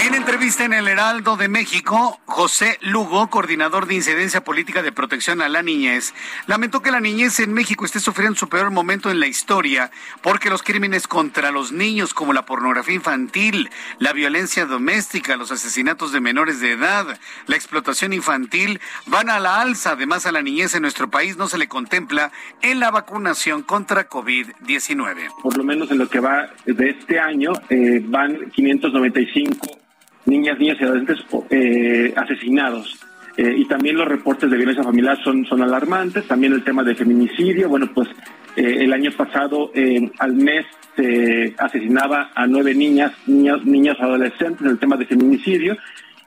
En entrevista en el Heraldo de México, José Lugo, coordinador de incidencia política de protección a la niñez, lamentó que la niñez en México esté sufriendo su peor momento en la historia porque los crímenes contra los niños como la pornografía infantil, la violencia doméstica, los asesinatos de menores de edad, la explotación infantil van a la alza. Además, a la niñez en nuestro país no se le contempla en la vacunación contra COVID-19. Por lo menos en lo que va de este año, eh, van 595 niñas, niñas y adolescentes eh, asesinados. Eh, y también los reportes de violencia familiar son, son alarmantes, también el tema de feminicidio, bueno, pues eh, el año pasado al mes se asesinaba a nueve niñas, niñas, niños adolescentes, el tema de feminicidio,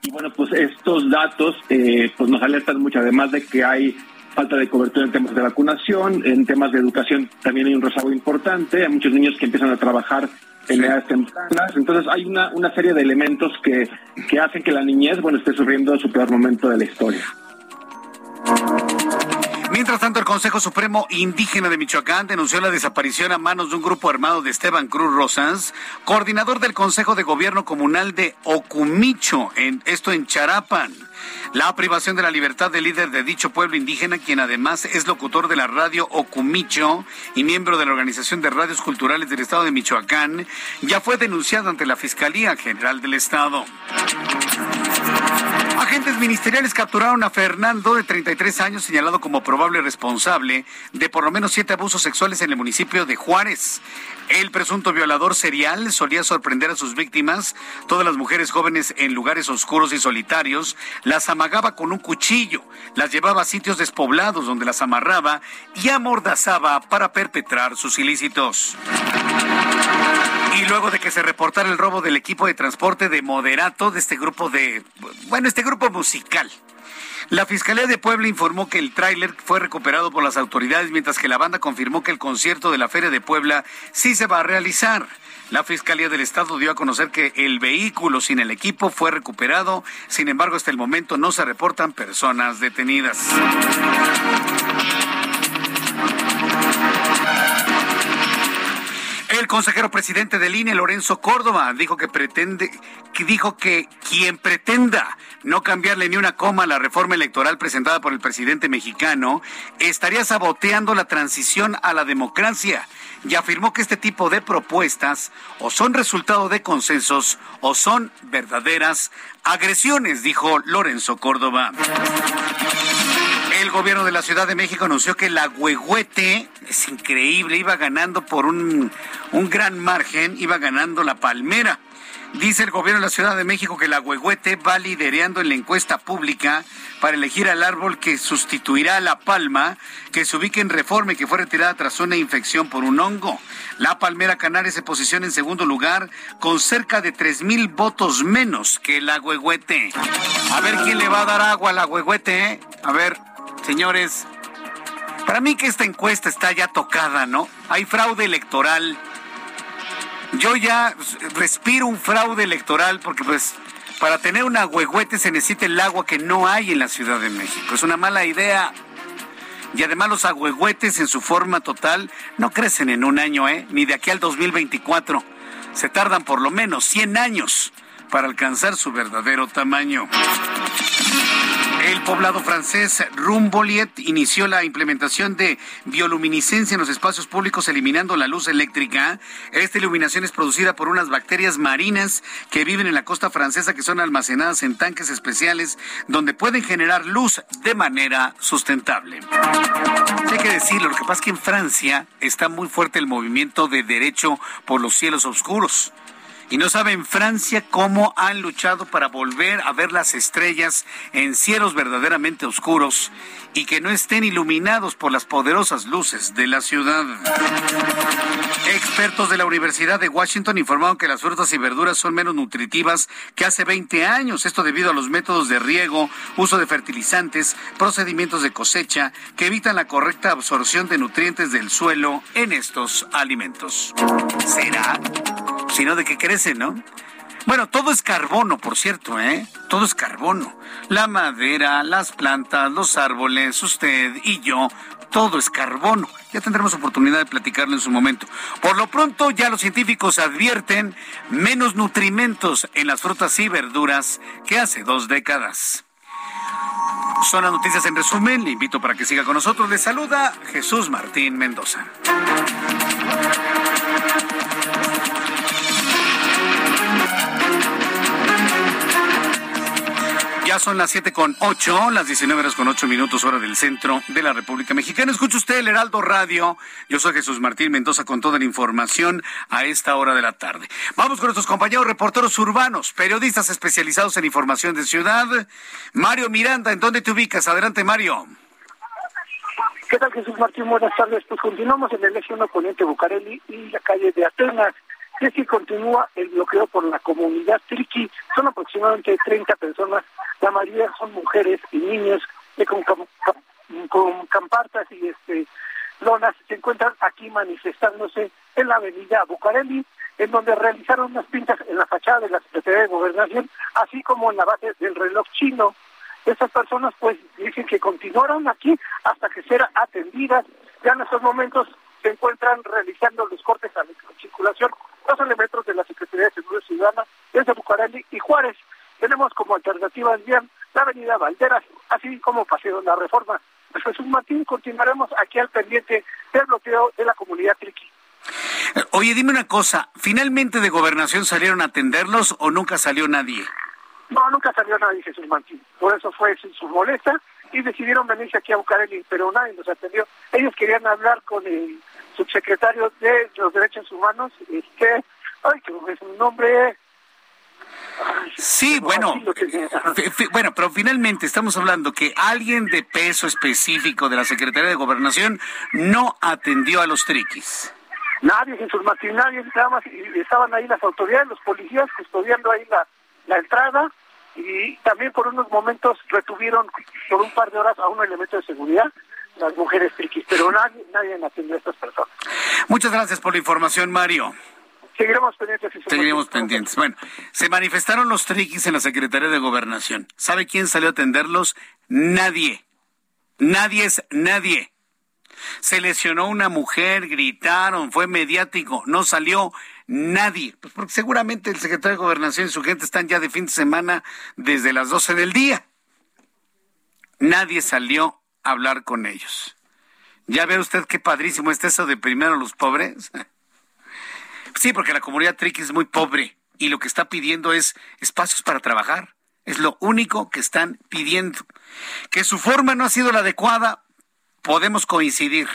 y bueno, pues estos datos pues nos alertan mucho, además de que hay falta de cobertura en temas de vacunación, en temas de educación también hay un rezago importante, hay muchos niños que empiezan a trabajar en edades tempranas. Entonces hay una, una serie de elementos que, que hacen que la niñez bueno, esté sufriendo su peor momento de la historia. Mientras tanto, el Consejo Supremo Indígena de Michoacán denunció la desaparición a manos de un grupo armado de Esteban Cruz Rosas, coordinador del Consejo de Gobierno Comunal de Ocumicho, en, esto en Charapan. La privación de la libertad del líder de dicho pueblo indígena, quien además es locutor de la radio Ocumicho y miembro de la Organización de Radios Culturales del Estado de Michoacán, ya fue denunciado ante la Fiscalía General del Estado. Agentes ministeriales capturaron a Fernando, de 33 años, señalado como probable responsable de por lo menos siete abusos sexuales en el municipio de Juárez. El presunto violador serial solía sorprender a sus víctimas, todas las mujeres jóvenes en lugares oscuros y solitarios, las amagaba con un cuchillo, las llevaba a sitios despoblados donde las amarraba y amordazaba para perpetrar sus ilícitos. Y luego de que se reportara el robo del equipo de transporte de Moderato, de este grupo de, bueno, este grupo musical, la Fiscalía de Puebla informó que el tráiler fue recuperado por las autoridades, mientras que la banda confirmó que el concierto de la Feria de Puebla sí se va a realizar. La Fiscalía del Estado dio a conocer que el vehículo sin el equipo fue recuperado, sin embargo, hasta el momento no se reportan personas detenidas. El consejero presidente del INE, Lorenzo Córdoba, dijo que pretende, dijo que quien pretenda no cambiarle ni una coma a la reforma electoral presentada por el presidente mexicano estaría saboteando la transición a la democracia y afirmó que este tipo de propuestas o son resultado de consensos o son verdaderas agresiones, dijo Lorenzo Córdoba. Gobierno de la Ciudad de México anunció que la Huehuete, es increíble, iba ganando por un, un gran margen, iba ganando la Palmera. Dice el gobierno de la Ciudad de México que la Huehuete va liderando en la encuesta pública para elegir al árbol que sustituirá a la palma, que se ubica en reforma y que fue retirada tras una infección por un hongo. La palmera canaria se posiciona en segundo lugar con cerca de tres mil votos menos que la Huehuete. A ver quién le va a dar agua a la Huehuete, ¿eh? A ver, señores. Para mí que esta encuesta está ya tocada, ¿no? Hay fraude electoral yo ya respiro un fraude electoral porque pues para tener una huehuete se necesita el agua que no hay en la Ciudad de México. Es una mala idea. Y además los agüehuetes en su forma total no crecen en un año, ¿eh? Ni de aquí al 2024. Se tardan por lo menos 100 años para alcanzar su verdadero tamaño. El poblado francés Rumboliet inició la implementación de bioluminiscencia en los espacios públicos eliminando la luz eléctrica. Esta iluminación es producida por unas bacterias marinas que viven en la costa francesa que son almacenadas en tanques especiales donde pueden generar luz de manera sustentable. Hay que decirlo, lo que pasa es que en Francia está muy fuerte el movimiento de derecho por los cielos oscuros Y no saben Francia cómo han luchado para volver a ver las estrellas en cielos verdaderamente oscuros y que no estén iluminados por las poderosas luces de la ciudad. Expertos de la Universidad de Washington informaron que las frutas y verduras son menos nutritivas que hace 20 años. Esto debido a los métodos de riego, uso de fertilizantes, procedimientos de cosecha que evitan la correcta absorción de nutrientes del suelo en estos alimentos. ¿Será? Sino de que crecen, ¿no? Bueno, todo es carbono, por cierto, ¿eh? Todo es carbono. La madera, las plantas, los árboles, usted y yo, todo es carbono. Ya tendremos oportunidad de platicarlo en su momento. Por lo pronto, ya los científicos advierten menos nutrimentos en las frutas y verduras que hace dos décadas. Son las noticias en resumen. Le invito para que siga con nosotros. Le saluda Jesús Martín Mendoza. Son las siete con ocho, las 19 horas con ocho minutos hora del centro de la República Mexicana. Escucha usted el Heraldo Radio. Yo soy Jesús Martín Mendoza con toda la información a esta hora de la tarde. Vamos con nuestros compañeros reporteros urbanos, periodistas especializados en información de ciudad. Mario Miranda, ¿en dónde te ubicas? Adelante, Mario. ¿Qué tal, Jesús Martín? Buenas tardes. Pues continuamos en el eje 1 Poniente Bucareli y la calle de Atenas. Es que continúa el bloqueo por la comunidad Triqui. Son aproximadamente 30 personas la mayoría son mujeres y niños que con, campartas y este lonas se encuentran aquí manifestándose en la avenida Bucareli, en donde realizaron unas pintas en la fachada de la Secretaría de Gobernación, así como en la base del reloj chino. Estas personas pues dicen que continuaron aquí hasta que serán atendidas. Ya en estos momentos se encuentran realizando los cortes a la circulación los elementos de la Secretaría de Seguridad Ciudadana desde Bucareli y Juárez. Tenemos como alternativa bien la avenida Valderas, así como Paseo de la Reforma. Pues Jesús Martín, continuaremos aquí al pendiente del bloqueo de la comunidad Triqui. Oye, dime una cosa, ¿finalmente de gobernación salieron a atenderlos o nunca salió nadie? No, nunca salió nadie, Jesús Martín. Por eso fue su molesta y decidieron venirse aquí a Bucareli, pero nadie nos atendió. Ellos querían hablar con el subsecretario de los Derechos Humanos, este, ay, que es un nombre, Sí, bueno, bueno, pero finalmente estamos hablando que alguien de peso específico de la Secretaría de Gobernación no atendió a los triquis. Nadie, Jesús Martín, nadie, nada más estaban ahí las autoridades, los policías custodiando ahí la, la entrada y también por unos momentos retuvieron por un par de horas a un elemento de seguridad las mujeres triquis, pero nadie, nadie atendió a estas personas. Muchas gracias por la información, Mario. Seguiremos pendientes. Seguiremos pendientes. Bueno, se manifestaron los triquis en la Secretaría de Gobernación. ¿Sabe quién salió a atenderlos? Nadie. Nadie es nadie. Se lesionó una mujer, gritaron, fue mediático, no salió nadie. Pues porque seguramente el secretario de Gobernación y su gente están ya de fin de semana desde las 12 del día. Nadie salió hablar con ellos. Ya ve usted qué padrísimo está eso de primero los pobres. Sí, porque la comunidad triqui es muy pobre y lo que está pidiendo es espacios para trabajar. Es lo único que están pidiendo. Que su forma no ha sido la adecuada, podemos coincidir,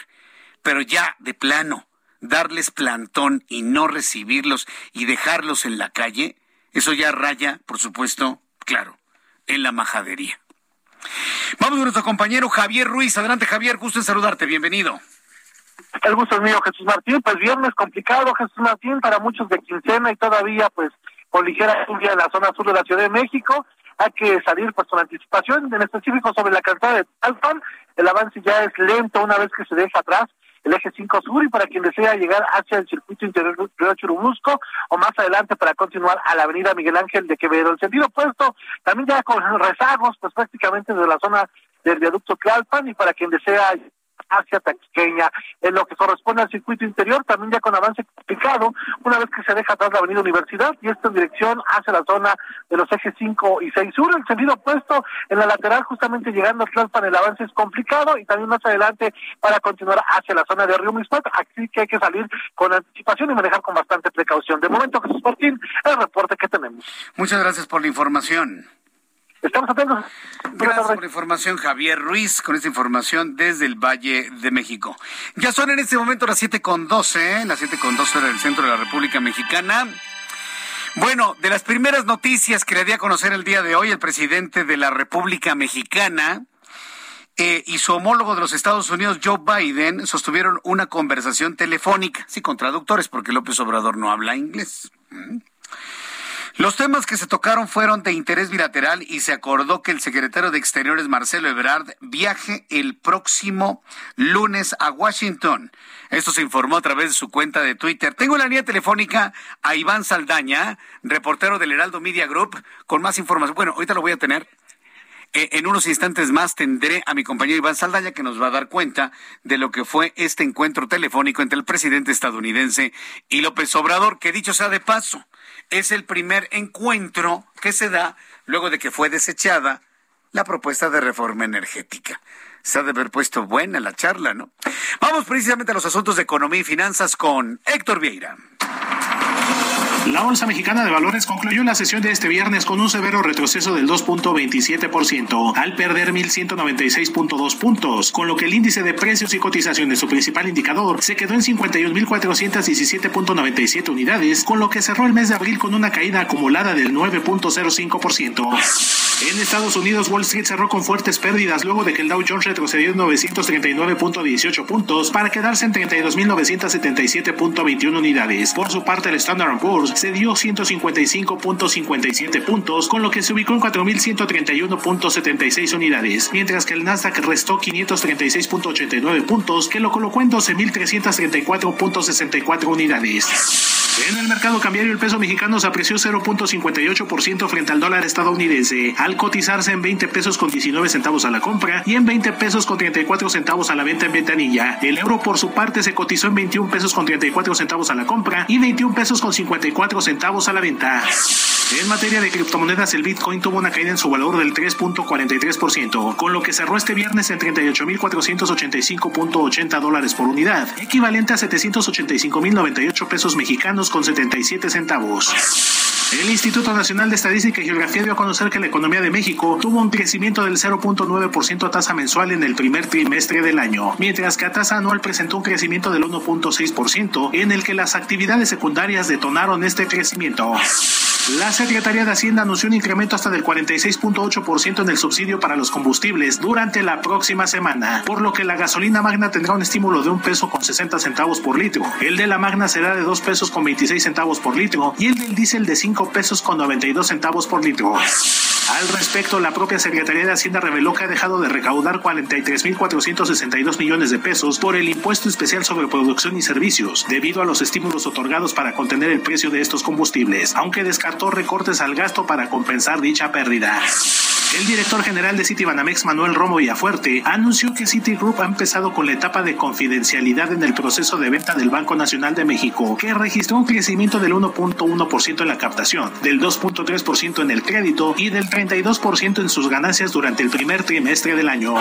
pero ya de plano, darles plantón y no recibirlos y dejarlos en la calle, eso ya raya, por supuesto, claro, en la majadería. Vamos con nuestro compañero Javier Ruiz. Adelante, Javier, gusto en saludarte. Bienvenido. El gusto es mío, Jesús Martín. Pues viernes complicado, Jesús Martín, para muchos de quincena y todavía, pues, con ligera lluvia en la zona sur de la Ciudad de México. Hay que salir, pues, con anticipación, en específico sobre la calzada de Talpan. El avance ya es lento una vez que se deja atrás el eje 5 sur y para quien desea llegar hacia el circuito interior de Churubusco o más adelante para continuar a la avenida Miguel Ángel de Quevedo. El sentido opuesto, también ya con rezagos, pues prácticamente de la zona del viaducto Tlalpan y para quien desea hacia Taquiqueña. En lo que corresponde al circuito interior, también ya con avance complicado, una vez que se deja atrás la avenida Universidad y esto en dirección hacia la zona de los ejes 5 y 6 sur, el sentido opuesto en la lateral, justamente llegando a Tlalpan, el avance es complicado y también más adelante para continuar hacia la zona de Río Mispat, así que hay que salir con anticipación y manejar con bastante precaución. De momento, Jesús Martín, el reporte que tenemos. Muchas gracias por la información. Estamos atentos. Gracias por la información, Javier Ruiz, con esta información desde el Valle de México. Ya son en este momento las siete con doce, las siete con doce del centro de la República Mexicana. Bueno, de las primeras noticias que le di a conocer el día de hoy, el presidente de la República Mexicana eh, y su homólogo de los Estados Unidos, Joe Biden, sostuvieron una conversación telefónica, sí, con traductores, porque López Obrador no habla inglés. Mm. Los temas que se tocaron fueron de interés bilateral y se acordó que el secretario de Exteriores, Marcelo Ebrard, viaje el próximo lunes a Washington. Esto se informó a través de su cuenta de Twitter. Tengo la línea telefónica a Iván Saldaña, reportero del Heraldo Media Group, con más información. Bueno, ahorita lo voy a tener. Eh, en unos instantes más tendré a mi compañero Iván Saldaña que nos va a dar cuenta de lo que fue este encuentro telefónico entre el presidente estadounidense y López Obrador, que dicho sea de paso, es el primer encuentro que se da luego de que fue desechada la propuesta de reforma energética. Se ha de haber puesto buena la charla, ¿no? Vamos precisamente a los asuntos de economía y finanzas con Héctor Vieira. La Bolsa Mexicana de Valores concluyó la sesión de este viernes con un severo retroceso del 2.27%, al perder 1.196.2 puntos, con lo que el índice de precios y cotizaciones, su principal indicador, se quedó en 51.417.97 unidades, con lo que cerró el mes de abril con una caída acumulada del 9.05%. En Estados Unidos, Wall Street cerró con fuertes pérdidas luego de que el Dow Jones retrocedió 939.18 puntos para quedarse en 32.977.21 unidades. Por su parte, el Standard Poor's cedió 155.57 puntos, con lo que se ubicó en 4.131.76 unidades, mientras que el Nasdaq restó 536.89 puntos, que lo colocó en 12.334.64 unidades. En el mercado cambiario el peso mexicano se apreció 0.58% frente al dólar estadounidense, al cotizarse en 20 pesos con 19 centavos a la compra y en 20 pesos con 34 centavos a la venta en ventanilla. El euro por su parte se cotizó en 21 pesos con 34 centavos a la compra y 21 pesos con 54 centavos a la venta. En materia de criptomonedas, el Bitcoin tuvo una caída en su valor del 3.43%, con lo que cerró este viernes en 38.485.80 dólares por unidad, equivalente a 785.098 pesos mexicanos con 77 centavos. El Instituto Nacional de Estadística y Geografía dio a conocer que la economía de México tuvo un crecimiento del 0.9% a tasa mensual en el primer trimestre del año, mientras que a tasa anual presentó un crecimiento del 1.6%, en el que las actividades secundarias detonaron este crecimiento. La Secretaría de Hacienda anunció un incremento hasta del 46.8% en el subsidio para los combustibles durante la próxima semana, por lo que la gasolina magna tendrá un estímulo de un peso con 60 centavos por litro. El de la magna será de dos pesos con 26 centavos por litro y el del diésel de 5 pesos con 92 centavos por litro. Al respecto, la propia Secretaría de Hacienda reveló que ha dejado de recaudar 43.462 millones de pesos por el impuesto especial sobre producción y servicios, debido a los estímulos otorgados para contener el precio de estos combustibles, aunque descartó recortes al gasto para compensar dicha pérdida. El director general de Citibanamex, Manuel Romo Villafuerte, anunció que Citigroup ha empezado con la etapa de confidencialidad en el proceso de venta del Banco Nacional de México, que registró un crecimiento del 1.1% en la captación, del 2.3% en el crédito y del 32% en sus ganancias durante el primer trimestre del año.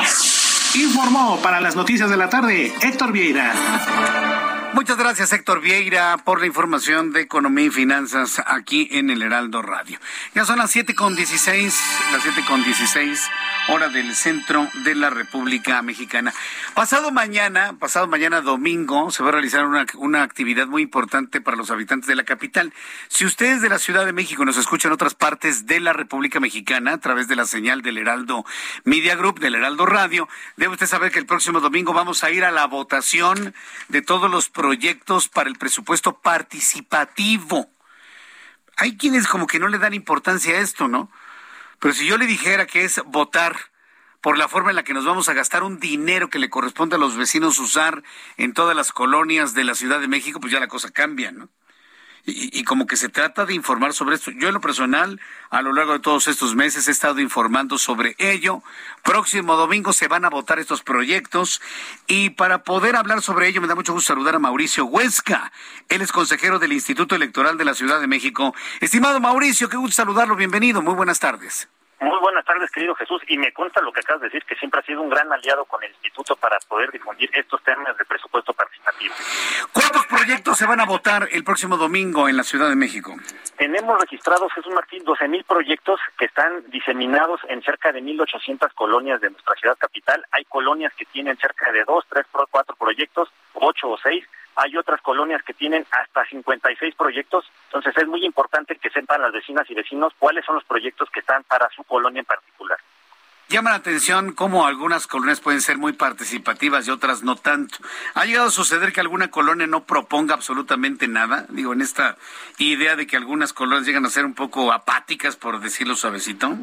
Informó para las noticias de la tarde Héctor Vieira. Muchas gracias, Héctor Vieira, por la información de economía y finanzas aquí en el Heraldo Radio. Ya son las siete con dieciséis, las siete con dieciséis, hora del centro de la República Mexicana. Pasado mañana, pasado mañana domingo, se va a realizar una, una actividad muy importante para los habitantes de la capital. Si ustedes de la Ciudad de México nos escuchan en otras partes de la República Mexicana a través de la señal del Heraldo Media Group, del Heraldo Radio, debe usted saber que el próximo domingo vamos a ir a la votación de todos los proyectos para el presupuesto participativo. Hay quienes como que no le dan importancia a esto, ¿no? Pero si yo le dijera que es votar por la forma en la que nos vamos a gastar un dinero que le corresponde a los vecinos usar en todas las colonias de la Ciudad de México, pues ya la cosa cambia, ¿no? Y, como que se trata de informar sobre esto. Yo en lo personal, a lo largo de todos estos meses he estado informando sobre ello. Próximo domingo se van a votar estos proyectos y para poder hablar sobre ello me da mucho gusto saludar a Mauricio Huesca. Él es consejero del Instituto Electoral de la Ciudad de México. Estimado Mauricio, qué gusto saludarlo. Bienvenido. Muy buenas tardes. Muy buenas tardes, querido Jesús. Y me consta lo que acabas de decir, que siempre ha sido un gran aliado con el Instituto para poder difundir estos temas de presupuesto participativo. ¿Cuántos proyectos se van a votar el próximo domingo en la Ciudad de México? Tenemos registrados, Jesús Martín, 12 mil proyectos que están diseminados en cerca de 1.800 colonias de nuestra ciudad capital. Hay colonias que tienen cerca de dos, tres, cuatro proyectos, ocho o seis hay otras colonias que tienen hasta 56 proyectos, entonces es muy importante que sepan las vecinas y vecinos cuáles son los proyectos que están para su colonia en particular. Llama la atención cómo algunas colonias pueden ser muy participativas y otras no tanto. ¿Ha llegado a suceder que alguna colonia no proponga absolutamente nada? Digo, en esta idea de que algunas colonias llegan a ser un poco apáticas, por decirlo suavecito.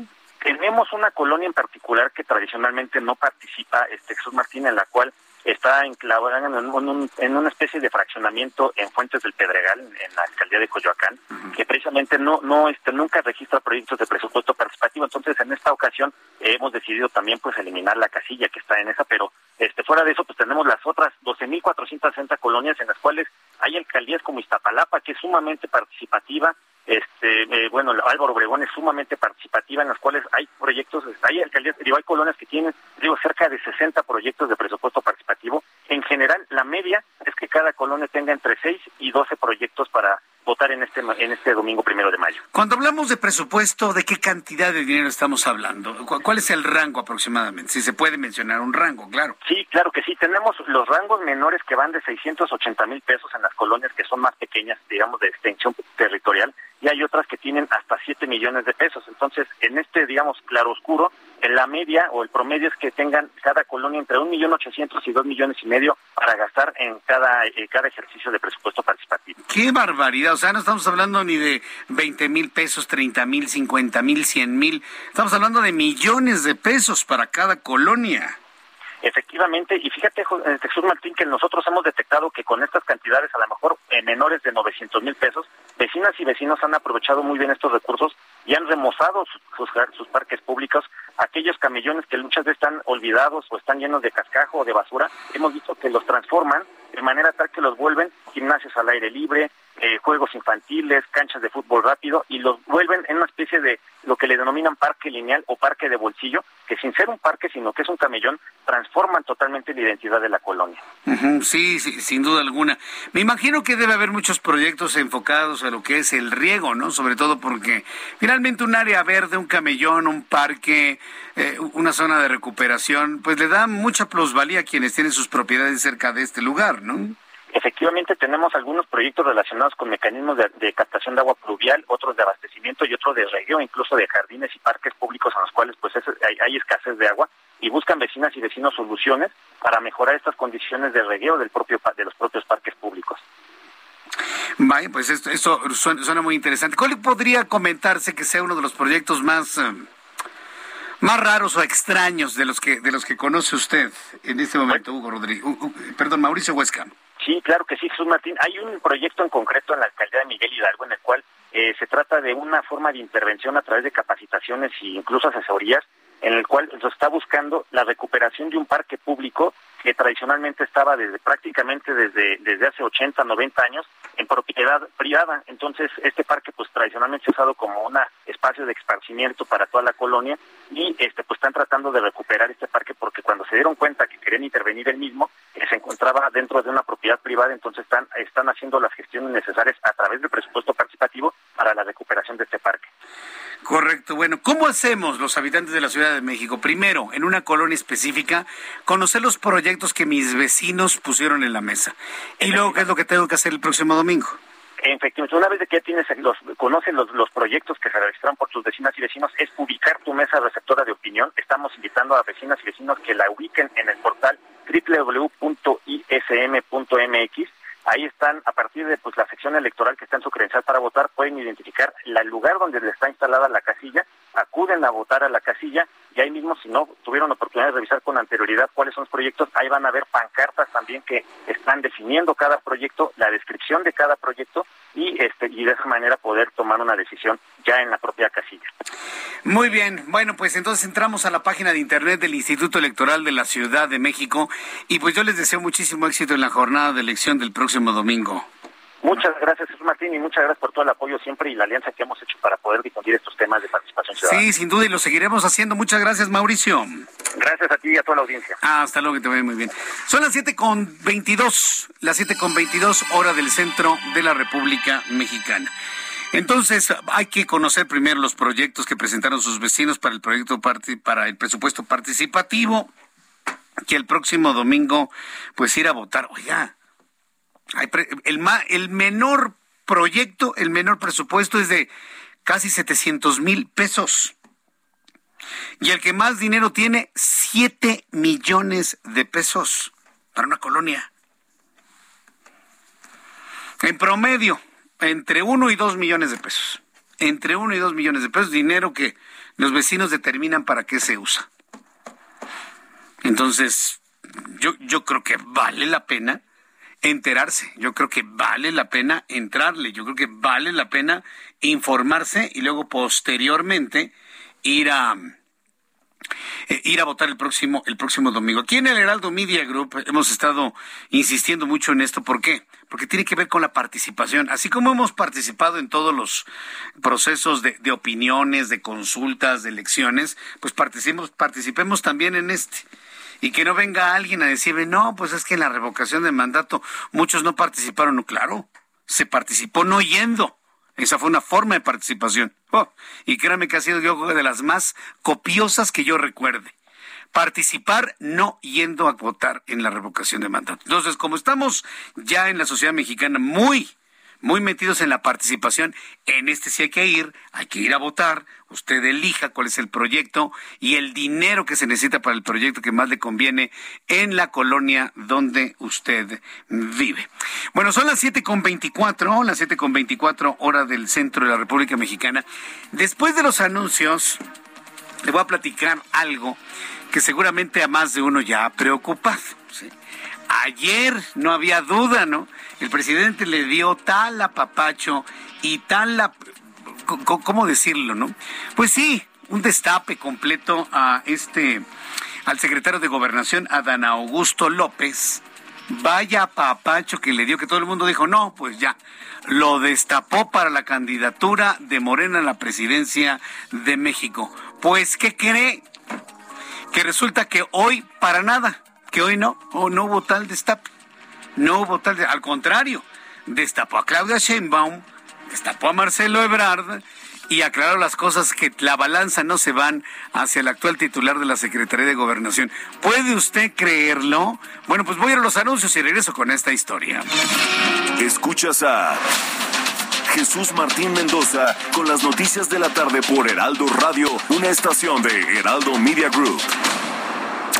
Tenemos una colonia en particular que tradicionalmente no participa, este Jesús Martín, en la cual está enclavada en, un, en, una especie de fraccionamiento en Fuentes del Pedregal, en la alcaldía de Coyoacán, que precisamente no, no, este, nunca registra proyectos de presupuesto participativo. Entonces, en esta ocasión hemos decidido también, pues, eliminar la casilla que está en esa, pero este, fuera de eso, pues, tenemos las otras 12.460 colonias en las cuales hay alcaldías como Iztapalapa, que es sumamente participativa, este eh, bueno Álvaro Obregón es sumamente participativa en las cuales hay proyectos hay alcaldías digo hay colonias que tienen digo cerca de 60 proyectos de presupuesto participativo. En general la media es que cada colonia tenga entre 6 y 12 proyectos para votar en este en este domingo primero de mayo cuando hablamos de presupuesto de qué cantidad de dinero estamos hablando cuál es el rango aproximadamente si se puede mencionar un rango claro sí claro que sí tenemos los rangos menores que van de 680 mil pesos en las colonias que son más pequeñas digamos de extensión territorial y hay otras que tienen hasta 7 millones de pesos. Entonces, en este, digamos, claro oscuro, en la media o el promedio es que tengan cada colonia entre un millón ochocientos y dos millones y medio para gastar en cada, eh, cada ejercicio de presupuesto participativo. ¡Qué barbaridad! O sea, no estamos hablando ni de 20 mil pesos, 30 mil, 50 mil, 100 mil. Estamos hablando de millones de pesos para cada colonia. Efectivamente, y fíjate, eh, Jesús Martín, que nosotros hemos detectado que con estas cantidades, a lo mejor en menores de 900 mil pesos, vecinas y vecinos han aprovechado muy bien estos recursos y han remozado sus, sus, parques públicos. Aquellos camellones que muchas veces están olvidados o están llenos de cascajo o de basura, hemos visto que los transforman de manera tal que los vuelven gimnasios al aire libre, eh, juegos infantiles, canchas de fútbol rápido y los vuelven en una especie de lo que le denominan parque lineal o parque de bolsillo, que sin ser un parque, sino que es un camellón, transforman totalmente la identidad de la colonia. sí, sí, sin duda alguna. Me imagino que debe haber muchos proyectos enfocados a lo que es el riego, ¿no? Sobre todo porque finalmente un área verde, un camellón, un parque, eh, una zona de recuperación, pues le da mucha plusvalía a quienes tienen sus propiedades cerca de este lugar, ¿no? Efectivamente, tenemos algunos proyectos relacionados con mecanismos de, captación de agua pluvial, otros de abastecimiento y otros de regueo, incluso de jardines y parques públicos en los cuales pues hay, escasez de agua y buscan vecinas y vecinos soluciones para mejorar estas condiciones de regueo del propio de los propios parques públicos. Vaya, pues esto, suena, muy interesante. ¿Cuál podría comentarse que sea uno de los proyectos más eh, más raros o extraños de los que de los que conoce usted en este momento, Hugo Rodríguez? perdón, Mauricio Huesca. Sí, claro que sí, Jesús Martín. Hay un proyecto en concreto en la alcaldía de Miguel Hidalgo en el cual eh, se trata de una forma de intervención a través de capacitaciones e incluso asesorías, en el cual se está buscando la recuperación de un parque público que tradicionalmente estaba desde prácticamente desde, desde hace 80, 90 años en propiedad privada. Entonces, este parque pues tradicionalmente se ha usado como un espacio de esparcimiento para toda la colonia y este pues están tratando de recuperar este parque porque cuando se dieron cuenta que querían intervenir el mismo, eh, se encontraba dentro de una propiedad privada, entonces están, están haciendo las gestiones necesarias a través del presupuesto participativo para la recuperación de este parque. Correcto. Bueno, ¿cómo hacemos los habitantes de la Ciudad de México? Primero, en una colonia específica, conocer los proyectos que mis vecinos pusieron en la mesa. Y luego, ¿qué es lo que tengo que hacer el próximo domingo? Efectivamente, una vez que ya tienes los, conoces los, los proyectos que se registraron por tus vecinas y vecinos, es ubicar tu mesa receptora de opinión. Estamos invitando a vecinas y vecinos que la ubiquen en el portal www.ism.mx Ahí están, a partir de pues, la sección electoral que está en su credencial para votar, pueden identificar el lugar donde le está instalada la casilla, acuden a votar a la casilla y ahí mismo, si no tuvieron oportunidad de revisar con anterioridad cuáles son los proyectos, ahí van a ver pancartas también que están definiendo cada proyecto, la descripción de cada proyecto y, este, y de esa manera poder tomar una decisión ya en la propia casilla. Muy bien, bueno, pues entonces entramos a la página de internet del Instituto Electoral de la Ciudad de México y pues yo les deseo muchísimo éxito en la jornada de elección del próximo domingo. Muchas gracias, Jesús Martín, y muchas gracias por todo el apoyo siempre y la alianza que hemos hecho para poder difundir estos temas de participación ciudadana. Sí, sin duda, y lo seguiremos haciendo. Muchas gracias, Mauricio. Gracias a ti y a toda la audiencia. Ah, hasta luego, que te vaya muy bien. Son las siete con veintidós, las siete con veintidós, hora del centro de la República Mexicana. Entonces, hay que conocer primero los proyectos que presentaron sus vecinos para el proyecto para el presupuesto participativo, que el próximo domingo, pues ir a votar. Oiga, El, menor proyecto, el menor presupuesto es de casi 700 mil pesos. Y el que más dinero tiene, 7 millones de pesos para una colonia. En promedio, entre 1 y 2 millones de pesos. Entre 1 y 2 millones de pesos, dinero que los vecinos determinan para qué se usa. Entonces, yo, yo creo que vale la pena enterarse. Yo creo que vale la pena entrarle. Yo creo que vale la pena informarse y luego posteriormente ir a eh, ir a votar el próximo el próximo domingo. Aquí en el Heraldo Media Group hemos estado insistiendo mucho en esto. ¿Por qué? Porque tiene que ver con la participación. Así como hemos participado en todos los procesos de, de opiniones, de consultas, de elecciones, pues participemos, participemos también en este y que no venga alguien a decirme, no, pues es que en la revocación de mandato muchos no participaron. No, claro, se participó no yendo. Esa fue una forma de participación. Oh, y créanme que ha sido yo de las más copiosas que yo recuerde. Participar no yendo a votar en la revocación de mandato. Entonces, como estamos ya en la sociedad mexicana muy muy metidos en la participación. En este sí hay que ir, hay que ir a votar. Usted elija cuál es el proyecto y el dinero que se necesita para el proyecto que más le conviene en la colonia donde usted vive. Bueno, son las siete con veinticuatro, las siete con veinticuatro hora del centro de la República Mexicana. Después de los anuncios, le voy a platicar algo que seguramente a más de uno ya ha preocupado. Ayer no había duda, ¿no? El presidente le dio tal apapacho y tal, la, ¿cómo decirlo, no? Pues sí, un destape completo a este, al secretario de Gobernación, Adán Augusto López. Vaya apapacho que le dio, que todo el mundo dijo, no, pues ya, lo destapó para la candidatura de Morena a la presidencia de México. Pues, ¿qué cree? Que resulta que hoy para nada hoy no, no hubo tal destape. No hubo tal, al contrario, destapó a Claudia Sheinbaum, destapó a Marcelo Ebrard y aclaró las cosas que la balanza no se van hacia el actual titular de la Secretaría de Gobernación. ¿Puede usted creerlo? Bueno, pues voy a a los anuncios y regreso con esta historia. Escuchas a Jesús Martín Mendoza con las noticias de la tarde por Heraldo Radio, una estación de Heraldo Media Group.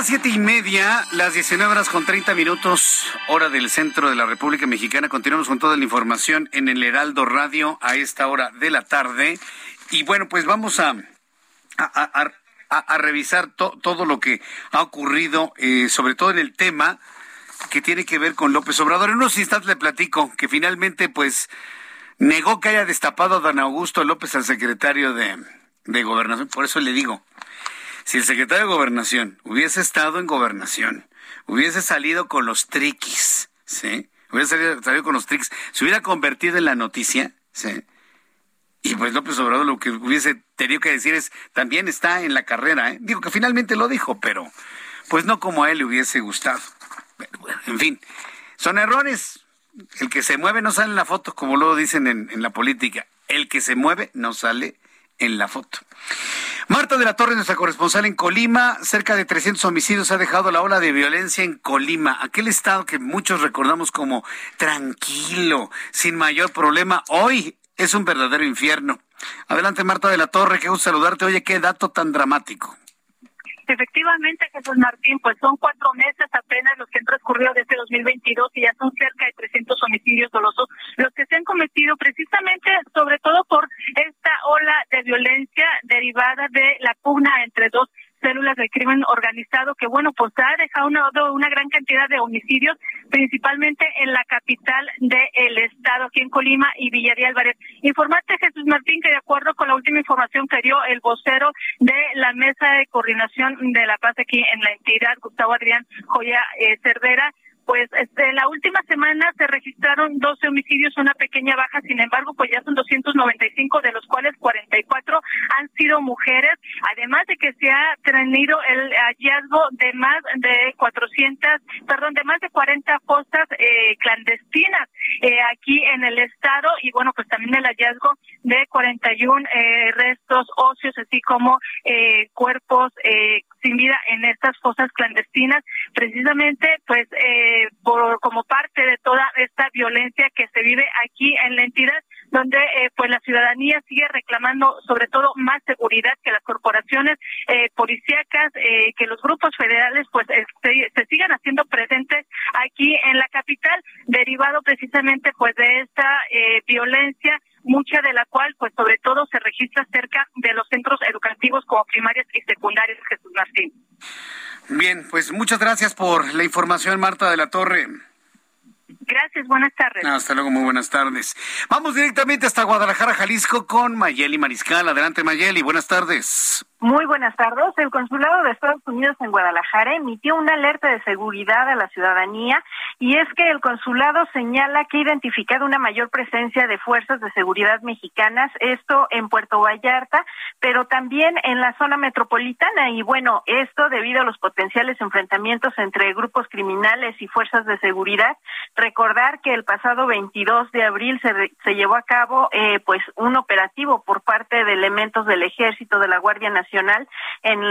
Las siete y media, las 19 horas con 30 minutos, hora del centro de la República Mexicana. Continuamos con toda la información en el Heraldo Radio a esta hora de la tarde. Y bueno, pues vamos a, revisar todo lo que ha ocurrido, eh, sobre todo en el tema que tiene que ver con López Obrador. En unos instantes le platico que finalmente, pues, negó que haya destapado a don Augusto López al secretario de Gobernación. Por eso le digo, si el secretario de Gobernación hubiese estado en Gobernación, hubiese salido con los triquis, ¿sí? Hubiese salido, con los triquis, se hubiera convertido en la noticia, ¿sí? Y pues López Obrador lo que hubiese tenido que decir es, también está en la carrera, ¿eh? Digo que finalmente lo dijo, pero pues no como a él le hubiese gustado. en fin, son errores. El que se mueve no sale en la foto, como luego dicen en, en la política. El que se mueve no sale en la foto. Marta de la Torre, nuestra corresponsal en Colima, cerca de 300 homicidios ha dejado la ola de violencia en Colima, aquel estado que muchos recordamos como tranquilo, sin mayor problema. Hoy es un verdadero infierno. Adelante, Marta de la Torre, qué gusto saludarte. Oye, qué dato tan dramático. Efectivamente, Jesús Martín, pues son cuatro meses apenas los que han transcurrido desde 2022 y ya son cerca de 300 homicidios dolosos los que se han cometido precisamente, sobre todo por esta ola de violencia derivada de la pugna entre dos células del crimen organizado que, bueno, pues ha dejado una, gran cantidad de homicidios, principalmente en la capital del estado, aquí en Colima y Villa de Álvarez. Jesús Martín, que de acuerdo con la última información que dio el vocero de la Mesa de Coordinación de la Paz aquí en la entidad, Gustavo Adrián Joya eh, Cervera, pues este, en la última semana se registraron 12 homicidios, una pequeña baja, sin embargo, pues ya son 295, de los cuales 44 han sido mujeres, además de que se ha tenido el hallazgo de más de 400, perdón, de más de 40 fosas eh, clandestinas eh, aquí en el estado y bueno, pues también el hallazgo de 41 eh, restos óseos, así como eh, cuerpos eh, sin vida en estas fosas clandestinas, precisamente pues eh, por como parte de toda esta violencia que se vive aquí en la entidad donde eh, pues la ciudadanía sigue reclamando sobre todo más seguridad que las corporaciones eh, policíacas eh, que los grupos federales pues se, se sigan haciendo presentes aquí en la capital derivado precisamente pues de esta eh, violencia mucha de la cual, pues sobre todo, se registra cerca de los centros educativos como primarias y secundarias, Jesús Martín. Bien, pues muchas gracias por la información, Marta de la Torre. Gracias, buenas tardes. Hasta luego, muy buenas tardes. Vamos directamente hasta Guadalajara, Jalisco, con Mayeli Mariscal. Adelante, Mayeli, buenas tardes. Muy buenas tardes. El Consulado de Estados Unidos en Guadalajara emitió una alerta de seguridad a la ciudadanía y es que el consulado señala que ha identificado una mayor presencia de fuerzas de seguridad mexicanas, esto en Puerto Vallarta, pero también en la zona metropolitana y bueno, esto debido a los potenciales enfrentamientos entre grupos criminales y fuerzas de seguridad. Recordar que el pasado 22 de abril se, se llevó a cabo eh, pues un operativo por parte de elementos del Ejército de la Guardia Nacional en,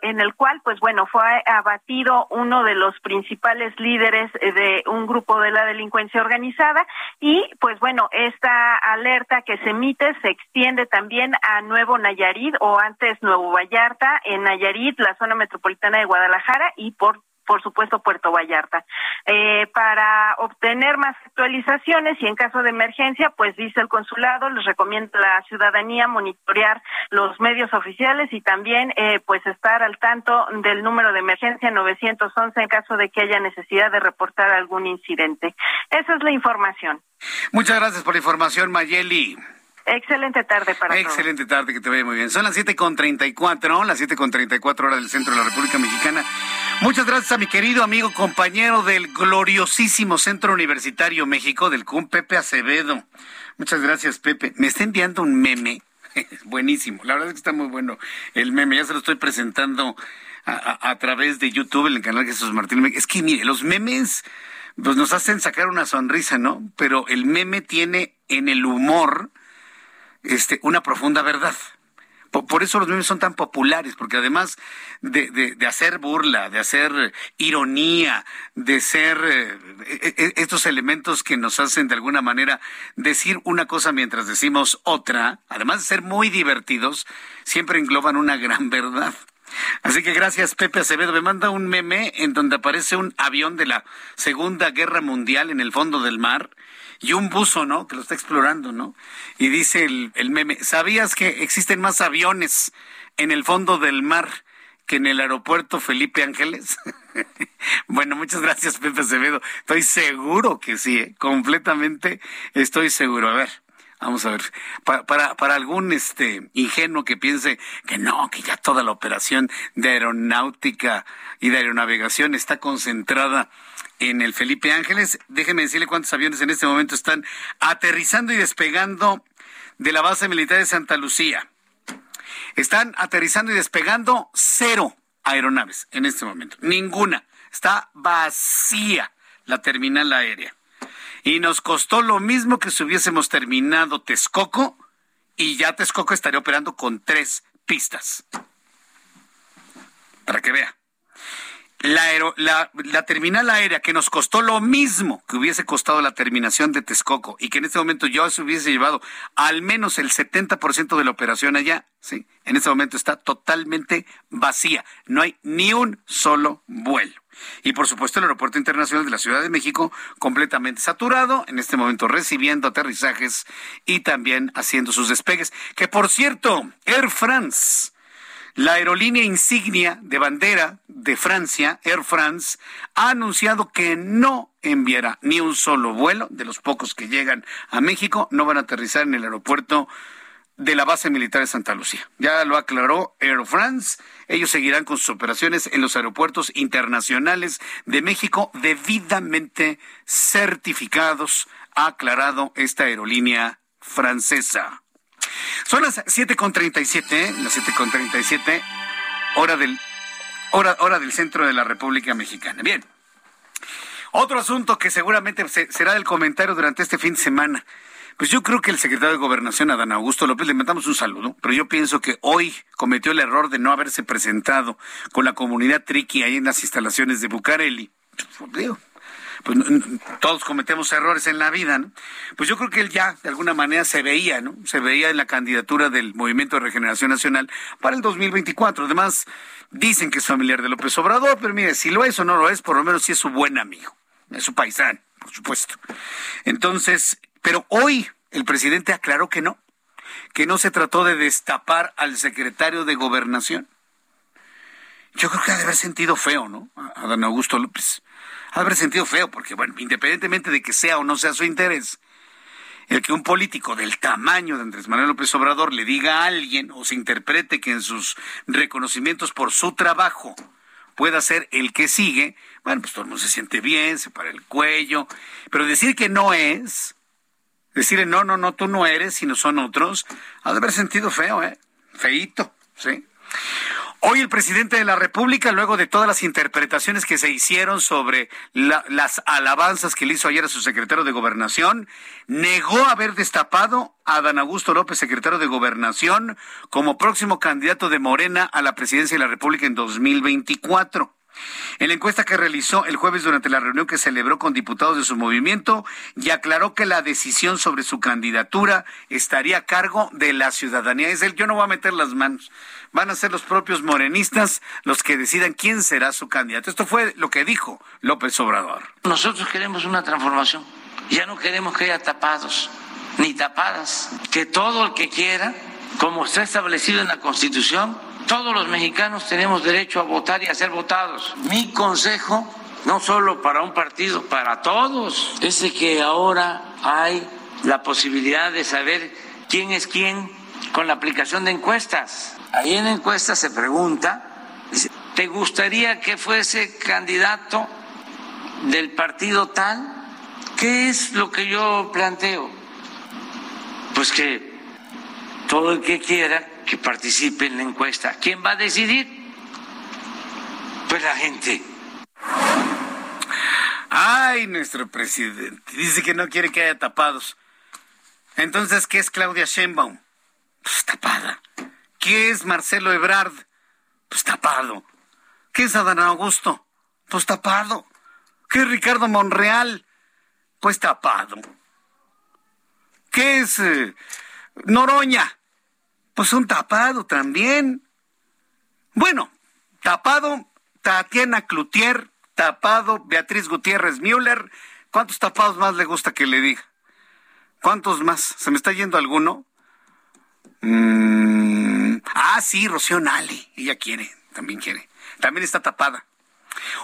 en el cual, pues bueno, fue abatido uno de los principales líderes de un grupo de la delincuencia organizada. Y, pues bueno, esta alerta que se emite se extiende también a Nuevo Nayarit o antes Nuevo Vallarta, en Nayarit, la zona metropolitana de Guadalajara y por por supuesto Puerto Vallarta. Eh, para obtener más actualizaciones y en caso de emergencia, pues dice el consulado, les recomienda a la ciudadanía monitorear los medios oficiales y también eh, pues estar al tanto del número de emergencia 911 en caso de que haya necesidad de reportar algún incidente. Esa es la información. Muchas gracias por la información, Mayeli. Excelente tarde para todos. Excelente tarde, que te vaya muy bien. Son las siete con treinta y cuatro, las siete con treinta y cuatro horas del centro de la República Mexicana. Muchas gracias a mi querido amigo, compañero del gloriosísimo Centro Universitario México, del CUM, Pepe Acevedo. Muchas gracias, Pepe. Me está enviando un meme. Buenísimo. La verdad es que está muy bueno el meme. Ya se lo estoy presentando a, a, a través de YouTube en el canal Jesús Martín. Es que mire, los memes pues nos hacen sacar una sonrisa, ¿no? Pero el meme tiene en el humor este, una profunda verdad. Por, eso los memes son tan populares, porque además de, de, hacer burla, de hacer ironía, de ser eh, estos elementos que nos hacen de alguna manera decir una cosa mientras decimos otra, además de ser muy divertidos, siempre engloban una gran verdad. Así que gracias Pepe Acevedo. Me manda un meme en donde aparece un avión de la Segunda Guerra Mundial en el fondo del mar y un buzo, ¿no? Que lo está explorando, ¿no? Y dice el, el meme, ¿sabías que existen más aviones en el fondo del mar que en el aeropuerto Felipe Ángeles? bueno, muchas gracias, Pepe Acevedo. Estoy seguro que sí, ¿eh? completamente estoy seguro. A ver. Vamos a ver, para, para, para, algún este ingenuo que piense que no, que ya toda la operación de aeronáutica y de aeronavegación está concentrada en el Felipe Ángeles. Déjeme decirle cuántos aviones en este momento están aterrizando y despegando de la base militar de Santa Lucía. Están aterrizando y despegando cero aeronaves en este momento. Ninguna. Está vacía la terminal aérea. Y nos costó lo mismo que si hubiésemos terminado Texcoco y ya Texcoco estaría operando con tres pistas. Para que vea la, aero, la, la, terminal aérea que nos costó lo mismo que hubiese costado la terminación de Texcoco y que en este momento yo se hubiese llevado al menos el 70% de la operación allá, ¿sí? En este momento está totalmente vacía. No hay ni un solo vuelo. Y por supuesto el Aeropuerto Internacional de la Ciudad de México completamente saturado, en este momento recibiendo aterrizajes y también haciendo sus despegues. Que por cierto, Air France la aerolínea insignia de bandera de Francia, Air France, ha anunciado que no enviará ni un solo vuelo de los pocos que llegan a México, no van a aterrizar en el aeropuerto de la base militar de Santa Lucía. Ya lo aclaró Air France. Ellos seguirán con sus operaciones en los aeropuertos internacionales de México debidamente certificados, ha aclarado esta aerolínea francesa. Son las 7.37, ¿eh? las 7.37, hora del, hora, hora del centro de la República Mexicana. Bien. Otro asunto que seguramente será el comentario durante este fin de semana. Pues yo creo que el secretario de Gobernación, Adán Augusto López, le mandamos un saludo, pero yo pienso que hoy cometió el error de no haberse presentado con la comunidad triqui ahí en las instalaciones de Bucareli. Pues, pues todos cometemos errores en la vida, ¿no? Pues yo creo que él ya de alguna manera se veía, ¿no? Se veía en la candidatura del Movimiento de Regeneración Nacional para el 2024. Además, dicen que es familiar de López Obrador, pero mire, si lo es o no lo es, por lo menos sí es su buen amigo, es su paisano, por supuesto. Entonces, pero hoy el presidente aclaró que no, que no se trató de destapar al secretario de Gobernación. Yo creo que ha de haber sentido feo, ¿no? A don Augusto López. Haber sentido feo, porque, bueno, independientemente de que sea o no sea su interés, el que un político del tamaño de Andrés Manuel López Obrador le diga a alguien o se interprete que en sus reconocimientos por su trabajo pueda ser el que sigue, bueno, pues todo el mundo se siente bien, se para el cuello, pero decir que no es, decirle, no, no, no, tú no eres, sino son otros, ha de haber sentido feo, ¿eh? Feíto, ¿sí? Hoy el presidente de la República, luego de todas las interpretaciones que se hicieron sobre las alabanzas que le hizo ayer a su secretario de Gobernación, negó haber destapado a Dan Augusto López, secretario de Gobernación, como próximo candidato de Morena a la presidencia de la República en 2024. En la encuesta que realizó el jueves durante la reunión que celebró con diputados de su movimiento, y aclaró que la decisión sobre su candidatura estaría a cargo de la ciudadanía. Es él, yo no voy a meter las manos. Van a ser los propios morenistas los que decidan quién será su candidato. Esto fue lo que dijo López Obrador. Nosotros queremos una transformación. Ya no queremos que haya tapados ni tapadas. Que todo el que quiera, como está establecido en la Constitución, todos los mexicanos tenemos derecho a votar y a ser votados. Mi consejo, no solo para un partido, para todos, es que ahora hay la posibilidad de saber quién es quién con la aplicación de encuestas. Ahí en encuestas se pregunta, ¿te gustaría que fuese candidato del partido tal? ¿Qué es lo que yo planteo? Pues que todo el que quiera que participe en la encuesta. ¿Quién va a decidir? Pues la gente. Ay, nuestro presidente. Dice que no quiere que haya tapados. Entonces, ¿qué es Claudia Sheinbaum? Pues tapada. ¿Qué es Marcelo Ebrard? Pues tapado. ¿Qué es Adán Augusto? Pues tapado. ¿Qué es Ricardo Monreal? Pues tapado. ¿Qué es eh, Noroña? Pues un tapado también. Bueno, tapado Tatiana Cloutier, tapado Beatriz Gutiérrez Müller. ¿Cuántos tapados más le gusta que le diga? ¿Cuántos más? ¿Se me está yendo alguno? Mm, ah, sí, Rocío Nale. Ella quiere, también quiere. También está tapada.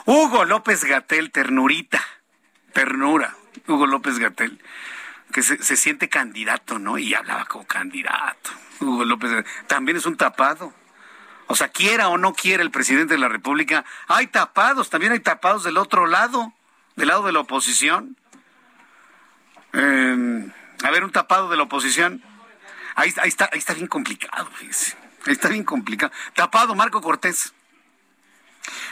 Hugo López Gatel, ternurita. Ternura. Hugo López Gatel. Que se, siente candidato, ¿no? Y hablaba como candidato. Hugo López también es un tapado. O sea, quiera o no quiera el presidente de la República, hay tapados, también hay tapados del otro lado, del lado de la oposición. Em, a ver, un tapado de la oposición. Ahí, ahí, está, ahí está bien complicado, fíjese. Ahí está bien complicado. Tapado, Marco Cortés.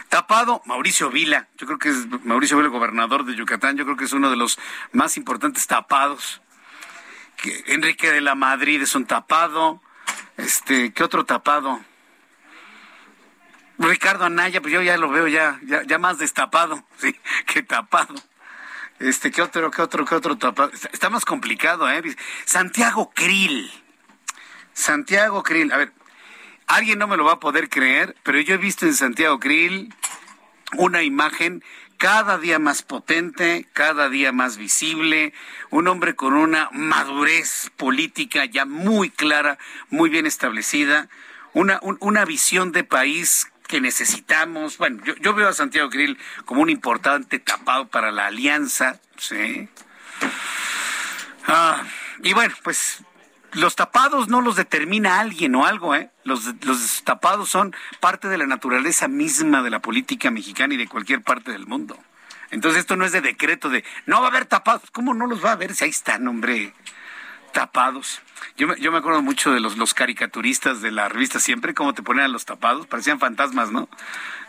Tapado, Mauricio Vila. Yo creo que es Mauricio Vila, gobernador de Yucatán. Yo creo que es uno de los más importantes tapados. Enrique de la Madrid es un tapado. Este, ¿qué otro tapado? Ricardo Anaya, pues yo ya lo veo ya, ya, más destapado, sí, que tapado. Este, ¿qué otro, qué otro, qué otro tapado? Está, más complicado, ¿eh? Santiago Krill. Santiago Krill. A ver, alguien no me lo va a poder creer, pero yo he visto en Santiago Krill una imagen cada día más potente, cada día más visible, un hombre con una madurez política ya muy clara, muy bien establecida, una, una visión de país que necesitamos. Bueno, yo, veo a Santiago Grill como un importante tapado para la alianza, ¿sí? Ah, y bueno, pues los tapados no los determina alguien o algo, ¿eh? Los, tapados son parte de la naturaleza misma de la política mexicana y de cualquier parte del mundo. Entonces esto no es de decreto de, no va a haber tapados. ¿Cómo no los va a haber si ahí están, hombre? Tapados. Yo me, yo me acuerdo mucho de los, caricaturistas de la revista Siempre, cómo te ponían los tapados, parecían fantasmas, ¿no?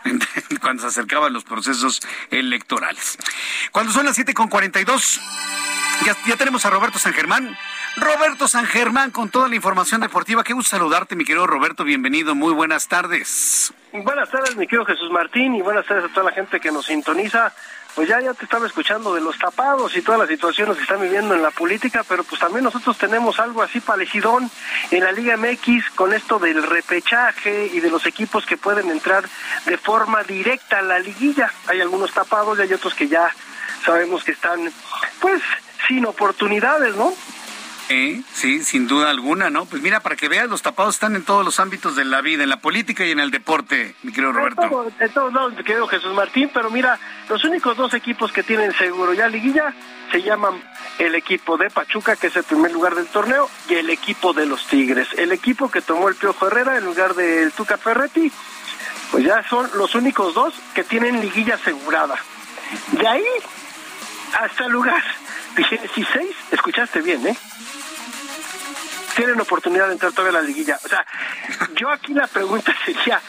Cuando se acercaban los procesos electorales. Cuando son las 7 con 42, ya, ya tenemos a Roberto San Germán. Roberto San Germán con toda la información deportiva. Qué gusto saludarte, mi querido Roberto. Bienvenido. Muy buenas tardes. Buenas tardes, mi querido Jesús Martín, y buenas tardes a toda la gente que nos sintoniza. Pues ya, ya te estaba escuchando de los tapados y todas las situaciones que están viviendo en la política, pero pues también nosotros tenemos algo así parecido en la Liga MX con esto del repechaje y de los equipos que pueden entrar de forma directa a la liguilla. Hay algunos tapados y hay otros que ya sabemos que están, pues, sin oportunidades, ¿no? Sí, sí, sin duda alguna, ¿no? Pues mira, para que veas, los tapados están en todos los ámbitos de la vida, en la política y en el deporte, mi querido Roberto. En, todo, en todos lados, mi querido Jesús Martín, pero mira, los únicos dos equipos que tienen seguro ya liguilla se llaman el equipo de Pachuca, que es el primer lugar del torneo, y el equipo de los Tigres. El equipo que tomó el Piojo Herrera en lugar del Tuca Ferretti, pues ya son los únicos dos que tienen liguilla asegurada. De ahí hasta el lugar 16, escuchaste bien, ¿eh? Tienen oportunidad de entrar todavía la liguilla. O sea, yo aquí la pregunta sería,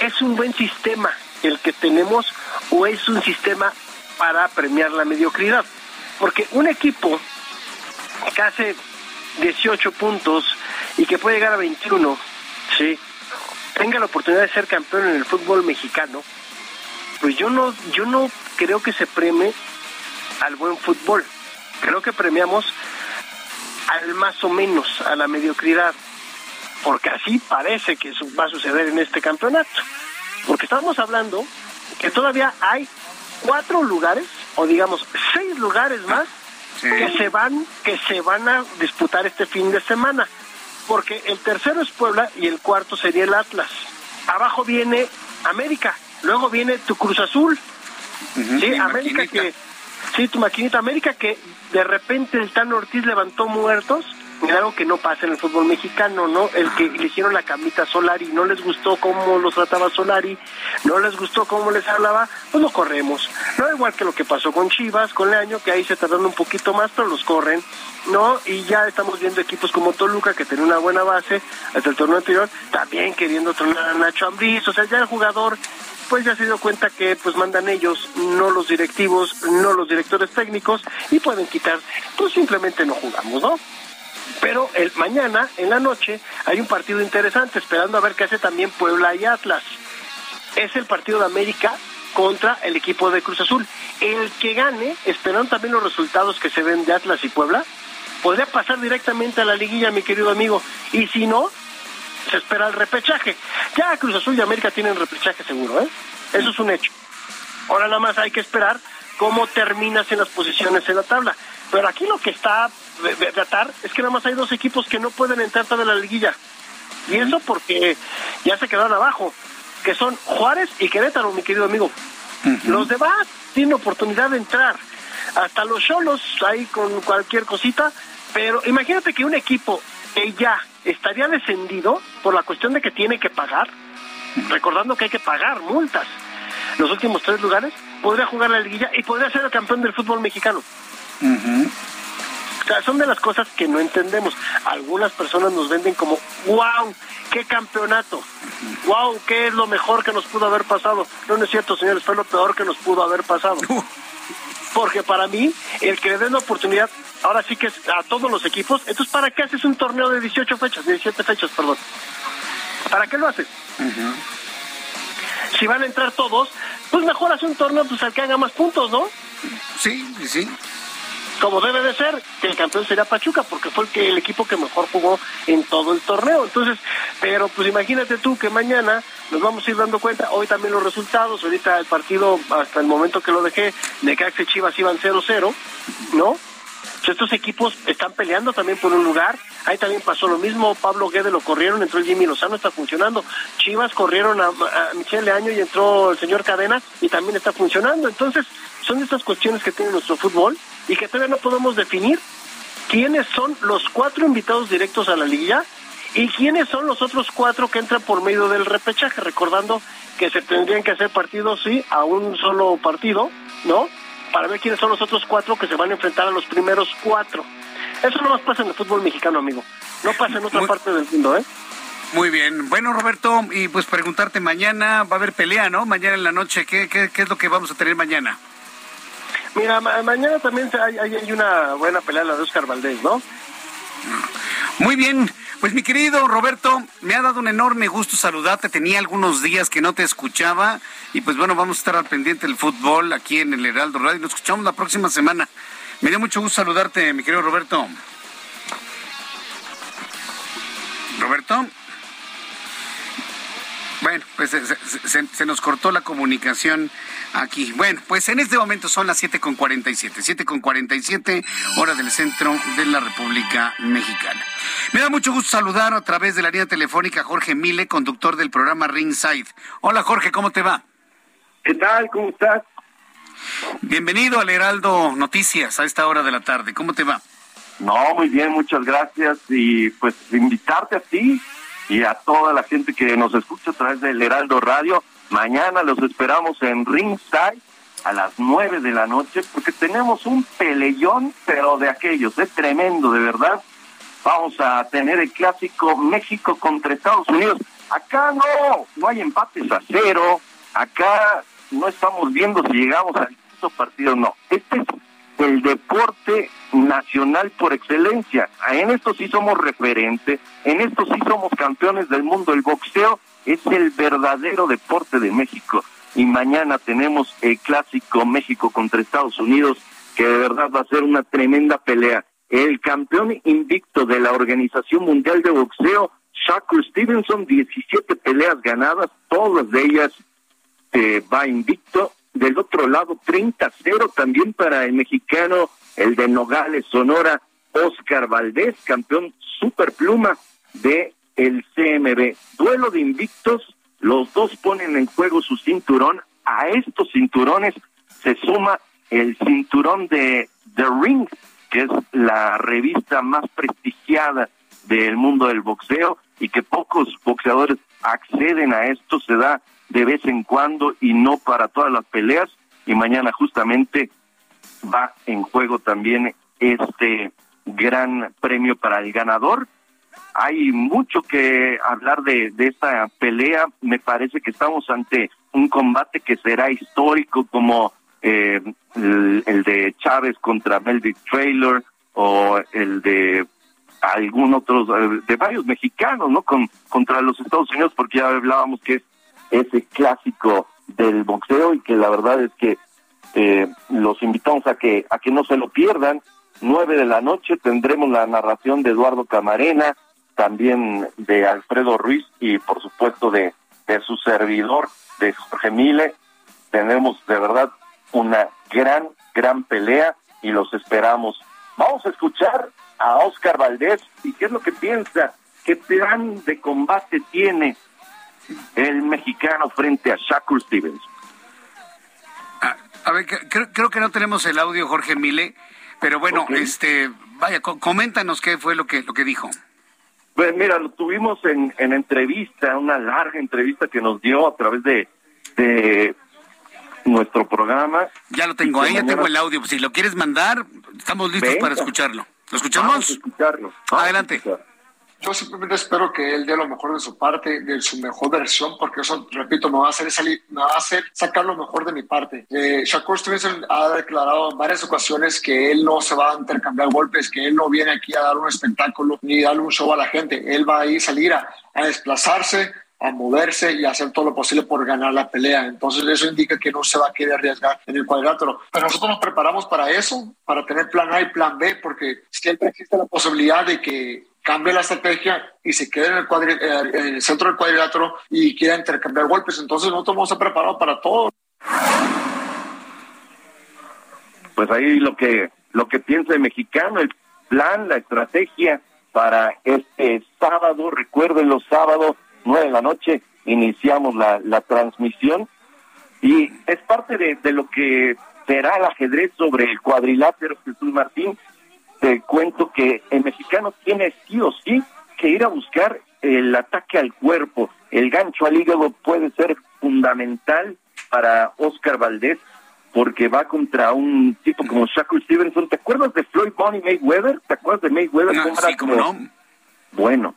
¿es un buen sistema el que tenemos o es un sistema para premiar la mediocridad? Porque un equipo que hace 18 puntos y que puede llegar a 21, sí, tenga la oportunidad de ser campeón en el fútbol mexicano, pues yo no, yo no creo que se premie al buen fútbol. Creo que premiamos al más o menos, a la mediocridad, porque así parece que eso va a suceder en este campeonato. Porque estamos hablando que todavía hay cuatro lugares, o digamos seis lugares más, que se van, que se van a disputar este fin de semana. Porque el tercero es Puebla y el cuarto sería el Atlas. Abajo viene América, luego viene tu Cruz Azul. sí, América que Sí, tu maquinita América que de repente el Tan Ortiz levantó muertos, algo que no pasa en el fútbol mexicano, ¿no? El que le hicieron la camita Solari, no les gustó cómo los trataba Solari, no les gustó cómo les hablaba, pues lo corremos. No igual que lo que pasó con Chivas, con Leaño, que ahí se tardaron un poquito más, pero los corren, ¿no? Y ya estamos viendo equipos como Toluca, que tenía una buena base hasta el torneo anterior, también queriendo tronar a Nacho Ambriz, o sea, ya el jugador pues ya se dio cuenta que pues mandan ellos, no los directivos, no los directores técnicos y pueden quitar, pues simplemente no jugamos, ¿no? Pero el mañana en la noche hay un partido interesante esperando a ver qué hace también Puebla y Atlas. Es el partido de América contra el equipo de Cruz Azul. El que gane, esperando también los resultados que se ven de Atlas y Puebla, podría pasar directamente a la liguilla, mi querido amigo. Y si no, se espera el repechaje. Ya Cruz Azul y América tienen repechaje seguro, ¿eh? Eso es un hecho. Ahora nada más hay que esperar cómo terminas en las posiciones en la tabla. Pero aquí lo que está de tratar es que nada más hay dos equipos que no pueden entrar toda la liguilla. Y eso porque ya se quedaron abajo, que son Juárez y Querétaro, mi querido amigo. Los demás tienen oportunidad de entrar. Hasta los solos ahí con cualquier cosita. Pero imagínate que un equipo que ya estaría descendido por la cuestión de que tiene que pagar, recordando que hay que pagar multas, los últimos tres lugares, podría jugar la liguilla y podría ser el campeón del fútbol mexicano. O sea, son de las cosas que no entendemos. Algunas personas nos venden como, wow, qué campeonato, wow, qué es lo mejor que nos pudo haber pasado. No, no es cierto, señores, fue lo peor que nos pudo haber pasado. Porque para mí, el que le den la oportunidad, ahora sí que es a todos los equipos, entonces ¿para qué haces un torneo de 18 fechas, 17 fechas, perdón? ¿Para qué lo haces? Si van a entrar todos, pues mejor hace un torneo pues al que haga más puntos, ¿no? Sí, sí. Como debe de ser, que el campeón sería Pachuca, porque fue el, que, el equipo que mejor jugó en todo el torneo. Entonces, pero pues imagínate tú que mañana nos vamos a ir dando cuenta, hoy también los resultados, ahorita el partido, hasta el momento que lo dejé, de y Chivas iban 0-0, ¿no? estos equipos están peleando también por un lugar. Ahí también pasó lo mismo. Pablo Guede lo corrieron, entró el Jimmy Lozano, está funcionando. Chivas corrieron a, a Michelle Leaño y entró el señor Cadena y también está funcionando. Entonces, son estas cuestiones que tiene nuestro fútbol y que todavía no podemos definir quiénes son los cuatro invitados directos a la liguilla y quiénes son los otros cuatro que entran por medio del repechaje, recordando que se tendrían que hacer partidos, sí, a un solo partido, ¿no? Para ver quiénes son los otros cuatro que se van a enfrentar a los primeros cuatro. Eso no más pasa en el fútbol mexicano, amigo. No pasa en otra parte del mundo, ¿eh? Muy bien. Bueno, Roberto, y pues preguntarte mañana, va a haber pelea, ¿no? Mañana en la noche, ¿qué, qué, qué es lo que vamos a tener mañana? Mira, mañana también hay, hay, una buena pelea, la de Oscar Valdés, ¿no? Muy bien. Pues mi querido Roberto, me ha dado un enorme gusto saludarte. Tenía algunos días que no te escuchaba y pues bueno, vamos a estar al pendiente del fútbol aquí en el Heraldo Radio. Nos escuchamos la próxima semana. Me dio mucho gusto saludarte, mi querido Roberto. Roberto. Bueno, pues se, nos cortó la comunicación aquí. Bueno, pues en este momento son las 7.47, 7.47 hora del centro de la República Mexicana. Me da mucho gusto saludar a través de la línea telefónica a Jorge Mile, conductor del programa Ringside. Hola Jorge, ¿cómo te va? ¿Qué tal? ¿Cómo estás? Bienvenido al Heraldo Noticias a esta hora de la tarde. ¿Cómo te va? No, muy bien, muchas gracias. Y pues invitarte a ti y a toda la gente que nos escucha a través del Heraldo Radio. Mañana los esperamos en Ringside a las nueve de la noche porque tenemos un peleón, pero de aquellos, es tremendo, de verdad. Vamos a tener el clásico México contra Estados Unidos. Acá no, no hay empates a cero. Acá no estamos viendo si llegamos al quinto partido, no. Este es el deporte nacional por excelencia. En esto sí somos referentes, en esto sí somos campeones del mundo. El boxeo es el verdadero deporte de México. Y mañana tenemos el clásico México contra Estados Unidos, que de verdad va a ser una tremenda pelea. El campeón invicto de la Organización Mundial de Boxeo, Shakur Stevenson, 17 peleas ganadas, todas de ellas eh, va invicto del otro lado, 30-0 también para el mexicano, el de Nogales, Sonora, Oscar Valdés, campeón superpluma de el CMB. Duelo de invictos, los dos ponen en juego su cinturón. A estos cinturones se suma el cinturón de The Ring, que es la revista más prestigiada del mundo del boxeo y que pocos boxeadores acceden a esto. Se da de vez en cuando y no para todas las peleas. Y mañana justamente va en juego también este gran premio para el ganador. Hay mucho que hablar de, esta pelea. Me parece que estamos ante un combate que será histórico como eh, el, de Chávez contra Melvin Traylor o el de algún otro, de varios mexicanos, ¿no? Con, contra los Estados Unidos, porque ya hablábamos que es ese clásico del boxeo y que la verdad es que eh, los invitamos a que a que no se lo pierdan. Nueve de la noche tendremos la narración de Eduardo Camarena, también de Alfredo Ruiz y por supuesto de, de su servidor, de Jorge Mile. Tenemos de verdad una gran, gran pelea y los esperamos. Vamos a escuchar a Oscar Valdés y qué es lo que piensa, qué plan de combate tiene el mexicano frente a Shakur Stevens. A, ver, creo, que no tenemos el audio, Jorge Mile, pero bueno, este, vaya, coméntanos qué fue lo que, lo que dijo. Pues mira, lo tuvimos en, en entrevista, una larga entrevista que nos dio a través de, de nuestro programa. Ya lo tengo, ahí ya tengo el audio. Si lo quieres mandar, estamos listos para escucharlo. ¿Lo escuchamos? escucharlo. Adelante. Yo simplemente espero que él dé lo mejor de su parte, de su mejor versión, porque eso, repito, me va a hacer salir, me va a hacer sacar lo mejor de mi parte. Eh, Shakur Stevenson ha declarado en varias ocasiones que él no se va a intercambiar golpes, que él no viene aquí a dar un espectáculo ni darle un show a la gente. Él va a ir salir a, a desplazarse, a moverse y hacer todo lo posible por ganar la pelea. Entonces eso indica que no se va a querer arriesgar en el cuadrilátero. Pero nosotros nos preparamos para eso, para tener plan A y plan B, porque siempre existe la posibilidad de que cambie la estrategia y se quede en el, eh, en el centro del cuadrilátero y quiera intercambiar golpes. Entonces nosotros vamos a preparar para todo. Pues ahí lo que lo que piensa el mexicano, el plan, la estrategia para este sábado, recuerden los sábados, nueve de la noche, iniciamos la, la transmisión y es parte de, de lo que será el ajedrez sobre el cuadrilátero Jesús Martín te cuento que el mexicano tiene sí o sí que ir a buscar el ataque al cuerpo. El gancho al hígado puede ser fundamental para Oscar Valdés porque va contra un tipo como Shakur Stevenson. ¿Te acuerdas de Floyd Bonnie Mayweather? ¿Te acuerdas de Mayweather? No, sí, como no. Bueno,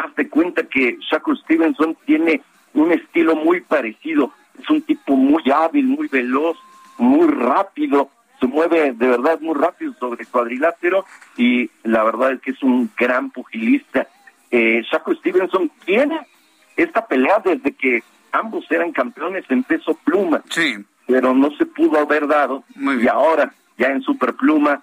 hazte cuenta que Shakur Stevenson tiene un estilo muy parecido. Es un tipo muy hábil, muy veloz, muy rápido. Se mueve de verdad muy rápido sobre cuadrilátero y la verdad es que es un gran pugilista. Eh, Shakur Stevenson tiene esta pelea desde que ambos eran campeones en peso pluma. Sí. Pero no se pudo haber dado. Y ahora, ya en superpluma,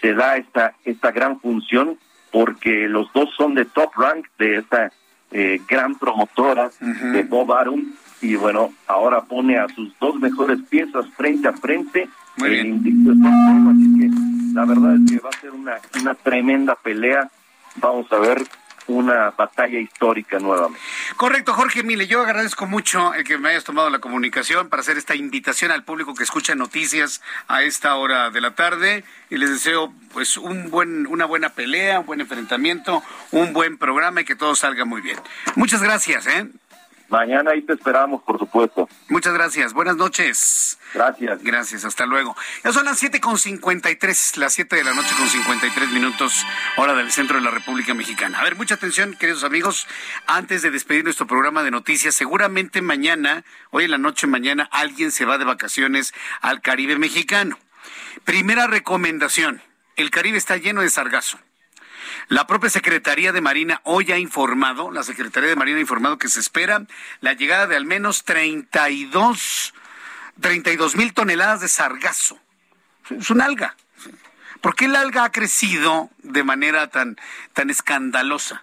se da esta, esta gran función porque los dos son de top rank de esta eh, gran promotora de Bob Arum. Y bueno, ahora pone a sus dos mejores piezas frente a frente. Muy el Top Rank, así que la verdad es que va a ser una, una tremenda pelea. Vamos a ver una batalla histórica nuevamente. Correcto, Jorge Mile, yo agradezco mucho el que me hayas tomado la comunicación para hacer esta invitación al público que escucha noticias a esta hora de la tarde y les deseo pues un buen una buena pelea, un buen enfrentamiento, un buen programa y que todo salga muy bien. Muchas gracias, ¿eh? Mañana ahí te esperamos, por supuesto. Muchas gracias. Buenas noches. Gracias. Gracias, hasta luego. Ya son las siete con cincuenta y tres, las siete de la noche con cincuenta y tres minutos, hora del centro de la República Mexicana. A ver, mucha atención, queridos amigos. Antes de despedir nuestro programa de noticias, seguramente mañana, hoy en la noche, mañana, alguien se va de vacaciones al Caribe mexicano. Primera recomendación. El Caribe está lleno de sargazo. La propia Secretaría de Marina hoy ha informado, la Secretaría de Marina ha informado que se espera la llegada de al menos 32 32 mil toneladas de sargazo. Es un alga. ¿Por qué el alga ha crecido de manera tan, tan escandalosa?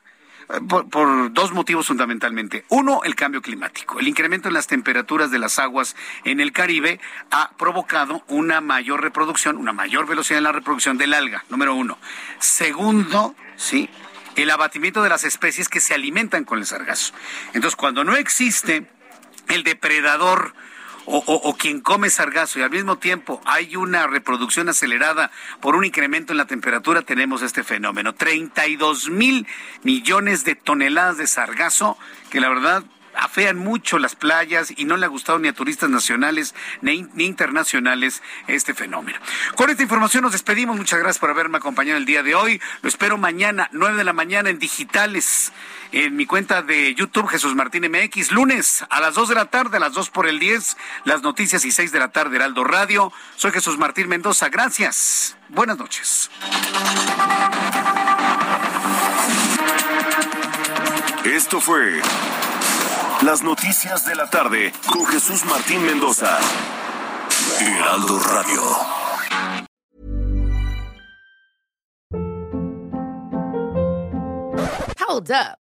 Por, dos motivos fundamentalmente. Uno, el cambio climático. El incremento en las temperaturas de las aguas en el Caribe ha provocado una mayor reproducción, una mayor velocidad en la reproducción del alga, número uno. Segundo, sí, el abatimiento de las especies que se alimentan con el sargazo. Entonces, cuando no existe el depredador, o, o, o, quien come sargazo y al mismo tiempo hay una reproducción acelerada por un incremento en la temperatura, tenemos este fenómeno. 32 mil millones de toneladas de sargazo que la verdad afean mucho las playas y no le ha gustado ni a turistas nacionales ni, ni, internacionales este fenómeno. Con esta información nos despedimos. Muchas gracias por haberme acompañado el día de hoy. Lo espero mañana, 9 de la mañana en digitales. En mi cuenta de YouTube, Jesús Martín MX, lunes a las 2 de la tarde, a las 2 por el 10, las noticias y 6 de la tarde, Heraldo Radio. Soy Jesús Martín Mendoza. Gracias. Buenas noches. Esto fue las noticias de la tarde con Jesús Martín Mendoza. Heraldo Radio. Hold up.